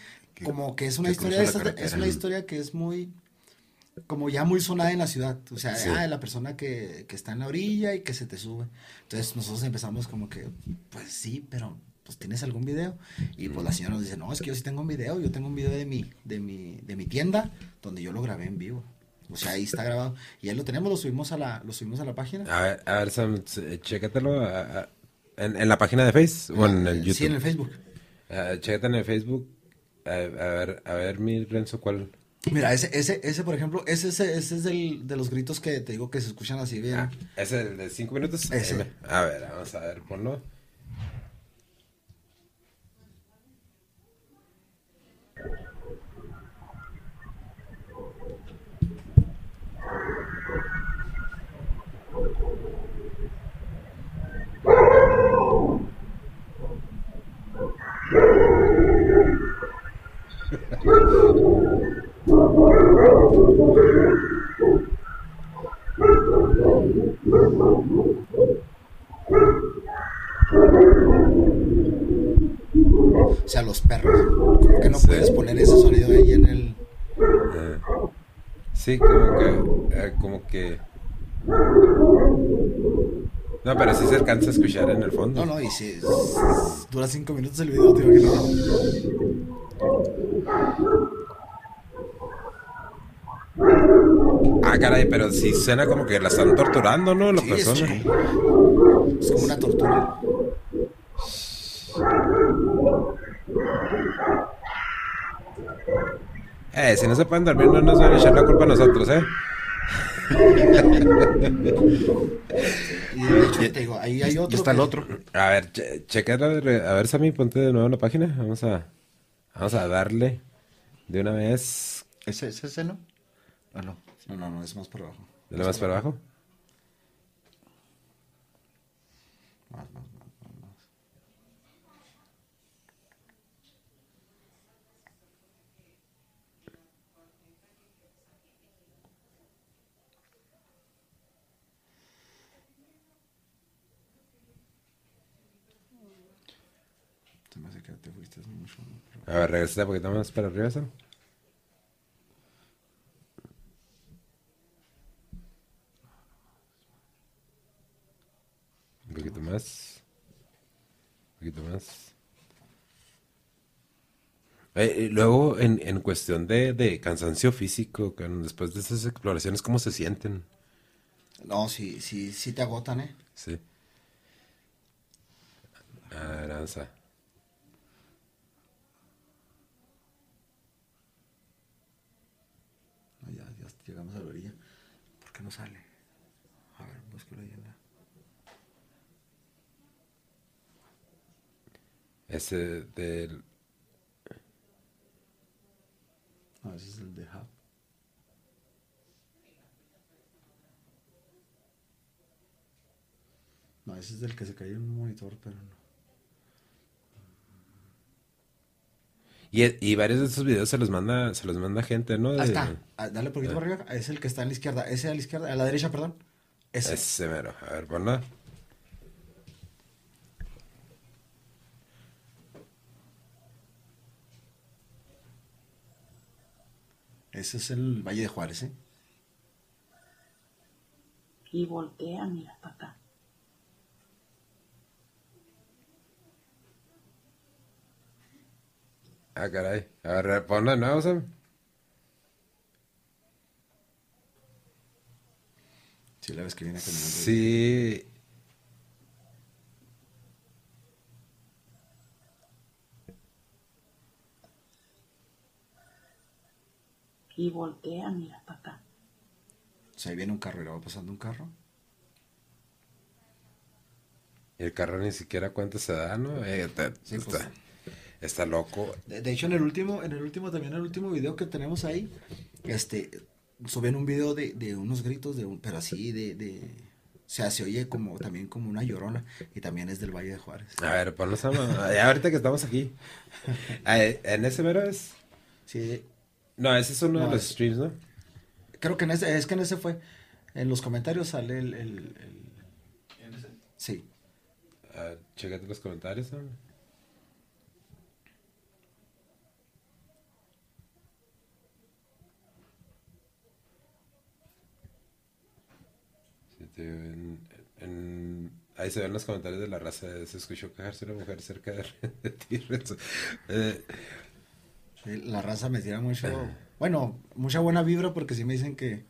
Como que es una historia, es una historia que es muy, como ya muy sonada en la ciudad. O sea, ah, la persona que, que, está en la orilla y que se te sube. Entonces nosotros empezamos como que, pues sí, pero pues tienes algún video. Y pues la señora nos dice, no, es que yo sí tengo un video, yo tengo un video de mi, de mi, de mi tienda donde yo lo grabé en vivo. O sea, ahí está grabado. Y ya lo tenemos, lo subimos a la, lo subimos a la página. A ver, a ver Sam, chécatelo en, la página de Facebook o en el YouTube. Sí, en el Facebook. Uh, chécate en el Facebook. a ver, a ver, mi Renzo, ¿cuál? Mira, ese, ese, ese, por ejemplo, ese, ese, ese es del, de los gritos que te digo que se escuchan así bien. Ah, ¿Ese de cinco minutos? Ese. A ver, vamos a ver, ponlo. O sea, los perros. ¿Por qué no puedes poner ese sonido ahí en el...? Eh, sí, como que... Eh, como que... No, pero sí se alcanza a escuchar en el fondo. No, no, y si dura cinco minutos el video, te que Ah, caray, pero sí suena como que la están torturando, ¿no? Las personas. Es, como una tortura. Eh, si no se pueden dormir, no nos van a echar la culpa a nosotros, ¿eh? y de hecho, te digo, ahí hay otro. está el otro. A ver, checa, a ver, Sammy, ponte de nuevo en la página. Vamos a, vamos a darle de una vez. ¿Ese es ese, no? Ah, no. No, no, no, es más para abajo. ¿De lo más para abajo? Más, más. Se me hace que te fuiste mucho. A ver, regresa un poquito más para arriba. Un poquito más. Un poquito más. Eh, luego, en, en cuestión de, de cansancio físico, después de esas exploraciones, ¿cómo se sienten? No, sí, sí, sí te agotan, ¿eh? Sí. Aranza. No, ya, ya llegamos a la orilla. ¿Por qué no sale? A ver, en la... Ese del... No, ese es el de Hub. No, ese es del que se cayó en un monitor, pero no. Y, y, varios de estos videos se los manda, se los manda gente, ¿no? Ahí está. Ah, dale un poquito ah. para arriba. Es el que está en la izquierda. Ese a la izquierda, a la derecha, perdón. Ese. Ese mero. A ver, ponlo. Ese es el Valle de Juárez, ¿eh? Y voltea, mira para acá. Ah, caray. A ver, ponlo de nuevo, Sam. Sí, la vez que viene caminando. Sí. y voltea, mira para acá. O sea, ahí viene un carro y le va pasando un carro. Y el carro ni siquiera cuánto se da, ¿no? Eh, está, Sí, pues. Está, loco. De, de hecho, en el último, en el último, también en el último video que tenemos ahí, este, suben un video de, de unos gritos, de un, pero así, de, de, o sea, se oye como, también como una llorona, y también es del Valle de Juárez. A ver, ponlos a... Ahorita que estamos aquí. ¿En ese mero es...? Sí, No, ese es uno No, de los es- streams, ¿no? creo que en ese, es que en ese fue, en los comentarios sale el, el, el- sí, Ah, chécate los comentarios, ¿no? Sí, te digo, en- en- ahí se ven los comentarios de la raza. Se escuchó quejarse una mujer cerca de, de ti. Renzo". Eh, sí, la raza me tira mucho, bueno, mucha buena vibra porque sí me dicen que,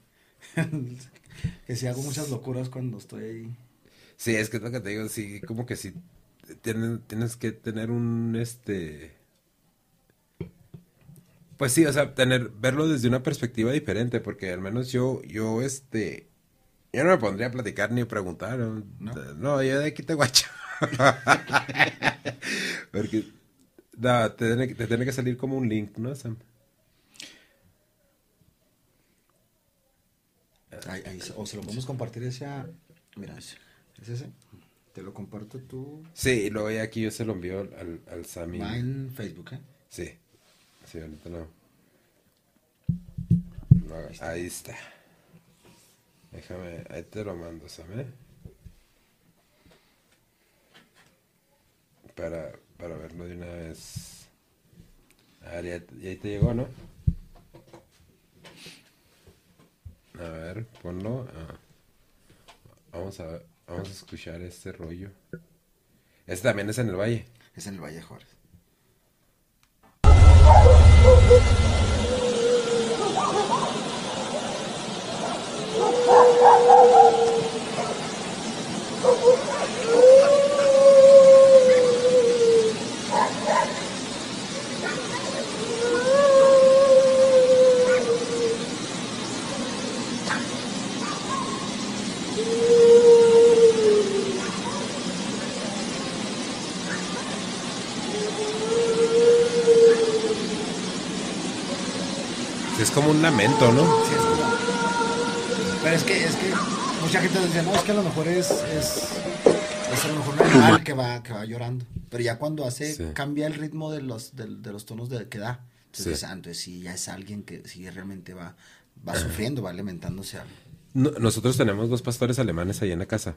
que sí hago muchas locuras cuando estoy ahí. sí, es que es lo que te digo. Sí, como que sí. Tienes, tienes que tener un. Este. Pues sí, o sea, tener, verlo desde una perspectiva diferente, porque al menos yo, yo, este, yo no me pondría a platicar ni a preguntar, ¿no? No, yo de aquí te guacho. porque, no, te tiene, que- te tiene que salir como un link, ¿no, Sam? Ahí- ahí o se lo podemos compartir ese a- Mira, es ese. Te lo comparto tú. Sí, y luego ya aquí yo se lo envío al, al Sammy. Va en Facebook, ¿eh? Sí, sí, ahorita no. No, ahí está. Déjame, ahí te lo mando, ¿sabes? Para, para verlo de una vez. A ver, ya, ya ahí te llegó, ¿no? A ver, ponlo. ah. Vamos a vamos a escuchar este rollo. Este también es en el valle. Es en el Valle Juárez. Es como un lamento, ¿no? Pero es que, es que mucha gente dice, no, es que a lo mejor es, es, es a lo mejor un animal que va, que va llorando. Pero ya cuando hace, Sí. cambia el ritmo de los, de, de los tonos de, que da. Entonces, Sí. entonces sí, ya es alguien que sí realmente va, va sufriendo, va lamentándose algo. No- nosotros tenemos dos pastores alemanes ahí en la casa.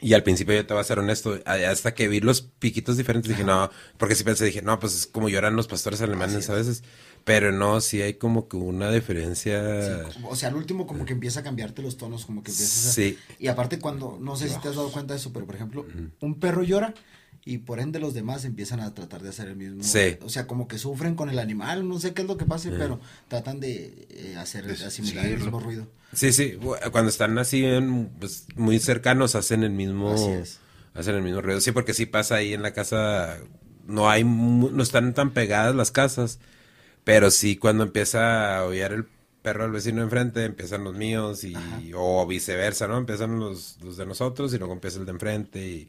Y al principio yo te voy a ser honesto, hasta que vi los piquitos diferentes dije, no, porque sí pensé, dije, no, pues es como lloran los pastores alemanes a veces. Pero no, sí hay como que una diferencia. Sí, o sea, al último como que empieza a cambiarte los tonos, como que empiezas a... Sí. Y aparte cuando, no sé si te has dado cuenta de eso, pero por ejemplo, un perro llora y por ende los demás empiezan a tratar de hacer el mismo. Sí. O sea, como que sufren con el animal, no sé qué es lo que pase, pero tratan de eh, hacer, asimilar el mismo ruido. Sí, sí, cuando están así en, pues, muy cercanos hacen el mismo Así es. hacen el mismo ruido. Sí, porque sí pasa ahí en la casa no hay mu- no están tan pegadas las casas, pero sí cuando empieza a aullar el perro del vecino enfrente, empiezan los míos y o viceversa, ¿no? Empiezan los, los de nosotros y luego empieza el de enfrente y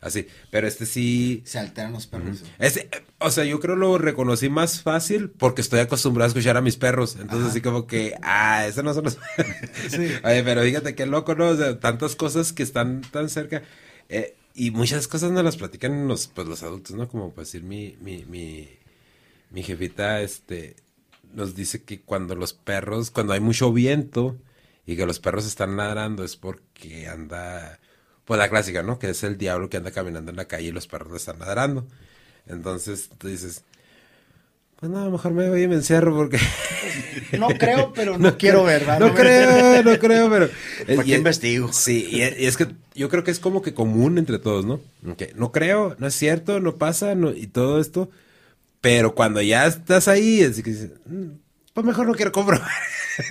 así. Pero este sí Se alteran los perros. ese, o sea, yo creo lo reconocí más fácil porque estoy acostumbrado a escuchar a mis perros. Entonces, así como que, ah, esos no son los. Oye, pero fíjate qué loco, ¿no? O sea, tantas cosas que están tan cerca. eh, y muchas cosas no las platican los, pues, los adultos, ¿no? Como pues decir, mi, mi, mi, mi jefita, este, nos dice que cuando los perros, cuando hay mucho viento y que los perros están ladrando es porque anda, pues la clásica, ¿no? Que es el diablo que anda caminando en la calle y los perros le están ladrando. Entonces tú dices, pues no, mejor me voy y me encierro porque... No creo, pero no, quiero ver, ¿verdad? No creo, no creo, pero... ¿Para qué investigo? Sí, y es, y es que yo creo que es como que común entre todos, ¿no? No creo, no es cierto, no pasa, no, y todo esto, pero cuando ya estás ahí, es que dices, "Mm, pues mejor no quiero comprobar.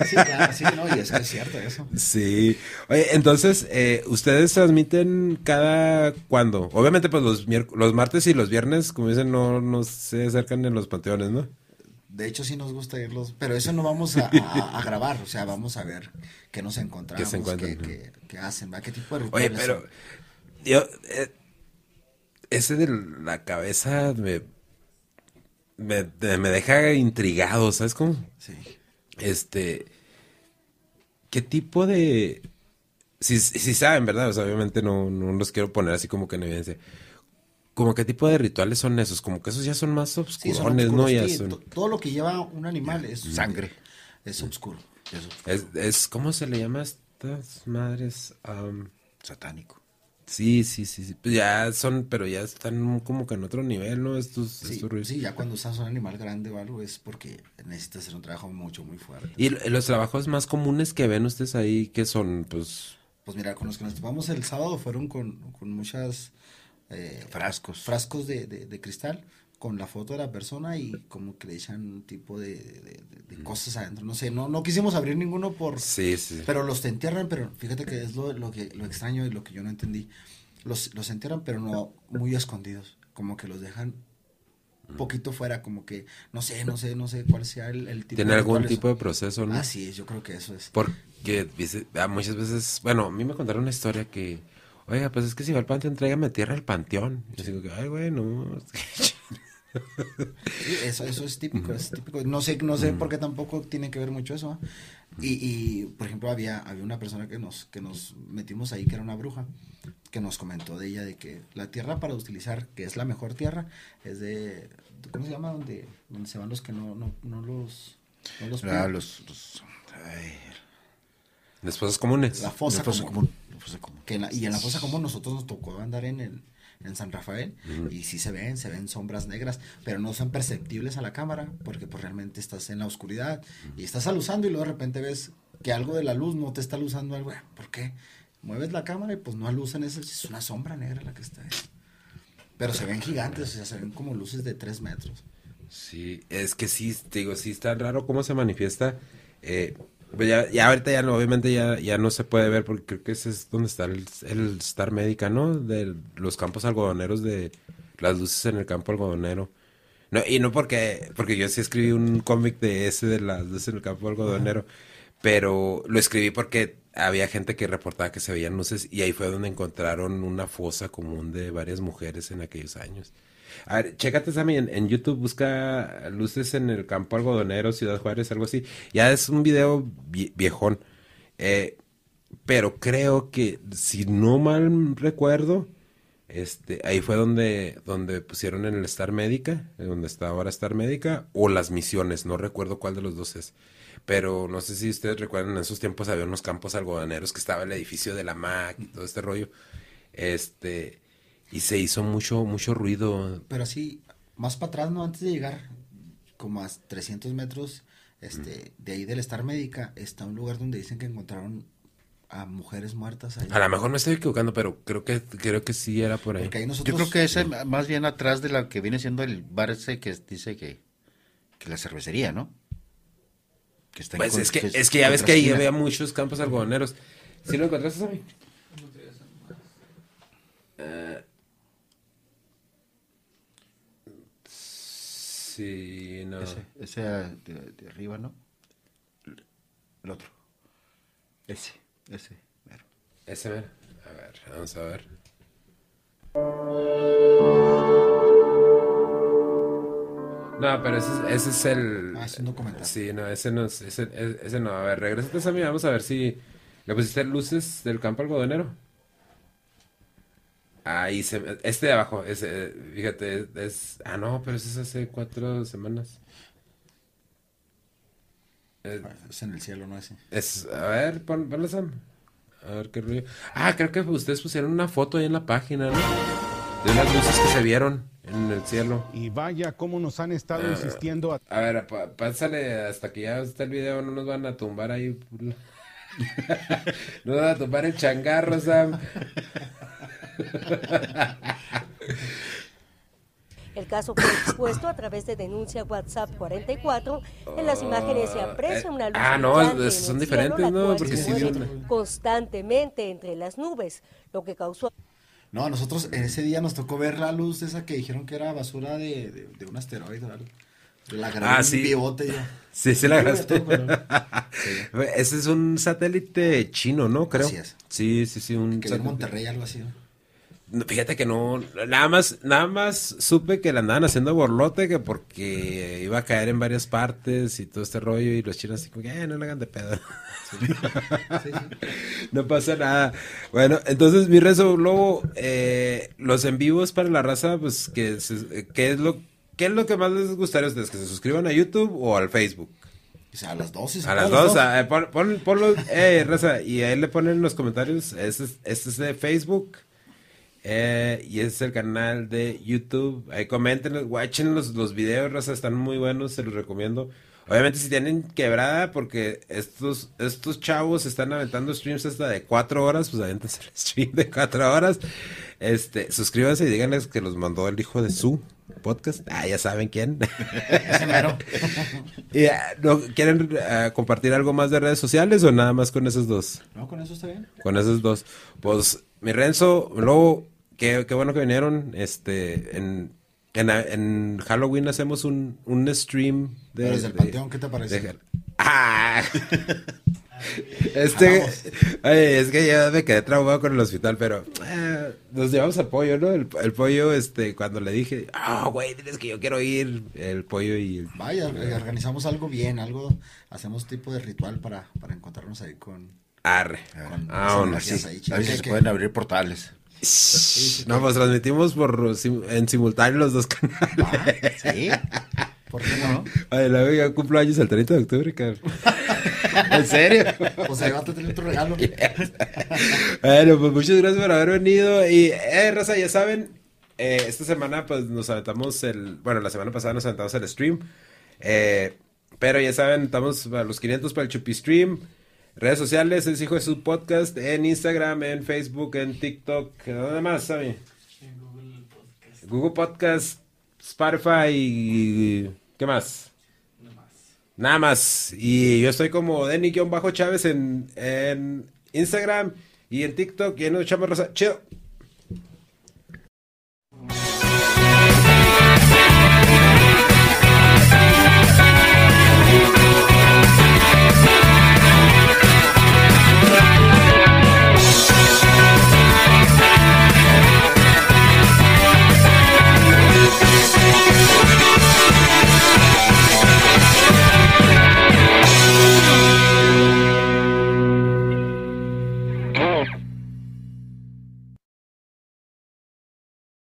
Sí, claro, sí, no, y es que es cierto eso. Sí. Oye, entonces, eh, ¿ustedes transmiten cada cuándo? Obviamente, pues los, los martes y los viernes, como dicen, no, no se acercan en los panteones, ¿no? De hecho, sí nos gusta irlos, pero eso no vamos a, a- a grabar, o sea, vamos a ver qué nos encontramos, ¿Qué se qué, qué- qué hacen, ¿va? ¿Qué tipo de Oye, pero son? yo, eh, ese de la cabeza me, me, me deja intrigado, ¿sabes cómo? Sí. Este, ¿qué tipo de... Si, si saben, ¿verdad? O sea, obviamente no, no los quiero poner así como que en evidencia. Como qué tipo de rituales son esos, como que esos ya son más oscurones, ¿no? Ya Todo lo que lleva un animal es sangre, es oscuro. Es, es, ¿cómo se le llama a estas madres? Satánico. Sí, sí, sí, sí. Pues ya son, pero ya están como que en otro nivel, ¿no? Estos, sí, sí ya cuando usas un animal grande o algo es porque necesitas hacer un trabajo mucho, muy fuerte. ¿Y los trabajos más comunes que ven ustedes ahí, qué son? Pues... Pues mira, con los que nos topamos el sábado fueron con, con muchas... Eh, frascos. Frascos de, de, cristal con la foto de la persona y como que le echan un tipo de, de, cosas adentro. No sé, no, no quisimos abrir ninguno por... Sí, sí. Pero los te entierran, pero fíjate que es lo, lo, que, lo extraño y lo que yo no entendí. Los, los entierran, pero no muy escondidos. Como que los dejan un poquito fuera, como que no sé, no sé, no sé cuál sea el, el tipo. Tiene algún tipo de proceso, ¿no? Así es, yo creo que eso es. Porque ah, muchas veces, bueno, a mí me contaron una historia que, oiga, pues es que si va al panteón, tráigame tierra al panteón. Y yo digo, ay, güey, no. eso, eso es típico, es típico. No sé, no sé por qué tampoco tiene que ver mucho eso. Y, y, por ejemplo, había, había una persona que nos, que nos metimos ahí, que era una bruja, que nos comentó de ella de que la tierra para utilizar, que es la mejor tierra, es de, ¿cómo se llama? Donde, donde se van los que no, no, no los... No los, ah, los, los Las fosas comunes. La fosa, común. Que y en la fosa común nosotros nos tocó andar en el, en San Rafael y sí se ven, se ven sombras negras, pero no son perceptibles a la cámara porque pues realmente estás en la oscuridad y estás alusando y luego de repente ves que algo de la luz no te está alusando algo, ¿por qué? Mueves la cámara y pues no alusan eso, es una sombra negra la que está ahí. Pero se ven gigantes, o sea, se ven como luces de tres metros. Sí, es que sí, digo, sí está raro cómo se manifiesta. Eh, pues ya, ya ahorita ya no, obviamente ya, ya no se puede ver porque creo que ese es donde está el, el Star Médica, ¿no? De los campos algodoneros de las luces en el campo algodonero. No, y no porque, porque yo sí escribí un cómic de ese de las luces en el campo algodonero, pero lo escribí porque había gente que reportaba que se veían luces y ahí fue donde encontraron una fosa común de varias mujeres en aquellos años. A ver, chécate, Sammy, en, YouTube busca luces en el campo algodonero, Ciudad Juárez, algo así. Ya es un video viejón. Eh, pero creo que, si no mal recuerdo, este, ahí fue donde, donde pusieron en el Star Médica, donde está ahora Star Médica, o las misiones, no recuerdo cuál de los dos es. Pero no sé si ustedes recuerdan, en esos tiempos había unos campos algodoneros que estaba el edificio de la MAC y todo este rollo. Este, y se hizo mucho, mucho ruido. Pero así, más para atrás, ¿no? Antes de llegar, como a 300 metros, este, de ahí del Star Médica, está un lugar donde dicen que encontraron a mujeres muertas ahí. A lo mejor me estoy equivocando, pero creo que creo que sí era por ahí. Yo creo que es más bien atrás de la que viene siendo el bar ese que dice que, que la cervecería, ¿no? Que está pues es que, es que ya ves que ahí había muchos campos algodoneros. ¿Sí lo encontraste, mí? Sí, no. Ese, ese de, de, arriba, ¿no? El otro. Ese, ese, mero. Ese, ver. A ver, vamos a ver. No, pero ese, ese es el. Ah, es un documental. Sí, no, ese no, ese, ese no. A ver, regresa a mí, vamos a ver si. ¿Le pusiste luces del campo algodonero? Ahí se, este de abajo, ese, fíjate, es, ah no, pero ese es hace cuatro semanas. es en el cielo, no ese. Es, a ver, pon, ponlo Sam. A ver qué rollo. Ah, creo que ustedes pusieron una foto ahí en la página, ¿no? De unas luces que se vieron en el cielo. Y vaya cómo nos han estado ah, insistiendo. A, a ver, pásale hasta que ya esté el video, no nos van a tumbar ahí. no nos van a tumbar el changarro, Sam. El caso fue expuesto a través de denuncia WhatsApp 44. En las imágenes se aprecia una luz ah, no, son diferentes, ¿no? Porque sí, constantemente entre las nubes, lo que causó... No, nosotros en ese día nos tocó ver la luz esa que dijeron que era basura de, de, un asteroide, La gran ah, sí. Sí, sí la grabaste. Ese es un satélite chino, ¿no? Creo. Así es. Sí, sí, sí. Un que en Monterrey, algo así. Fíjate que no, nada más, nada más supe que le andaban haciendo borlote que porque iba a caer en varias partes y todo este rollo y los chinos así como que, eh, no le hagan de pedo. no pasa nada. Bueno, entonces mi rezo, luego, eh, los en vivos para la raza, pues, que, ¿qué, es lo, ¿qué es lo que más les gustaría a ustedes? ¿Que se suscriban a YouTube o al Facebook? a las dos. A las dos, eh, pon, ponlo, eh, raza, y ahí le ponen en los comentarios, este es, este es de Facebook. Eh, y ese es el canal de YouTube. Ahí comenten, watchen los, los videos, raza, están muy buenos, se los recomiendo. Obviamente si tienen quebrada, porque estos, estos chavos están aventando streams hasta de cuatro horas, pues aventas el stream de cuatro horas. Este, suscríbanse y díganles que los mandó el hijo de su podcast. Ah, ya saben quién. y, ¿no, ¿Quieren ah, compartir algo más de redes sociales o nada más con esos dos? No, con eso está bien. Con esos dos. Pues, mi Renzo, luego Qué, bueno que vinieron. Este, en, en, Halloween hacemos un, un stream de. Desde el panteón, ¿qué te parece? ¡Ah! Este, es que ya me quedé traumado con el hospital, pero eh, nos llevamos al pollo, ¿no? El, pollo, este, cuando le dije, ah, güey, diles que yo quiero ir, el pollo y... Vaya, organizamos algo bien, algo, hacemos tipo de ritual para, para encontrarnos ahí con... Arre. ah, no, sí. A veces se pueden abrir portales. No, pues transmitimos por en simultáneo los dos canales. ¿Sí? ¿Por qué no? Ay, la vega cumplo años el 30 de octubre, cabrón. ¿En serio? Pues ahí va a tener tu regalo. bueno, pues muchas gracias por haber venido. Y, eh, Raza, ya saben, eh, esta semana pues nos aventamos el... Bueno, la semana pasada nos aventamos el stream. Eh, pero ya saben, estamos a los 500 para el Chupi Stream. Redes sociales, es Hijo de su Podcast, en Instagram, en Facebook, en TikTok, ¿dónde más, Sammy? En Google Podcast. Google Podcast, Spotify y... ¿Qué más? Nada más. Nada más. Y yo estoy como Denny-Chávez en, en Instagram y en TikTok y en Chama Rosa. Chido.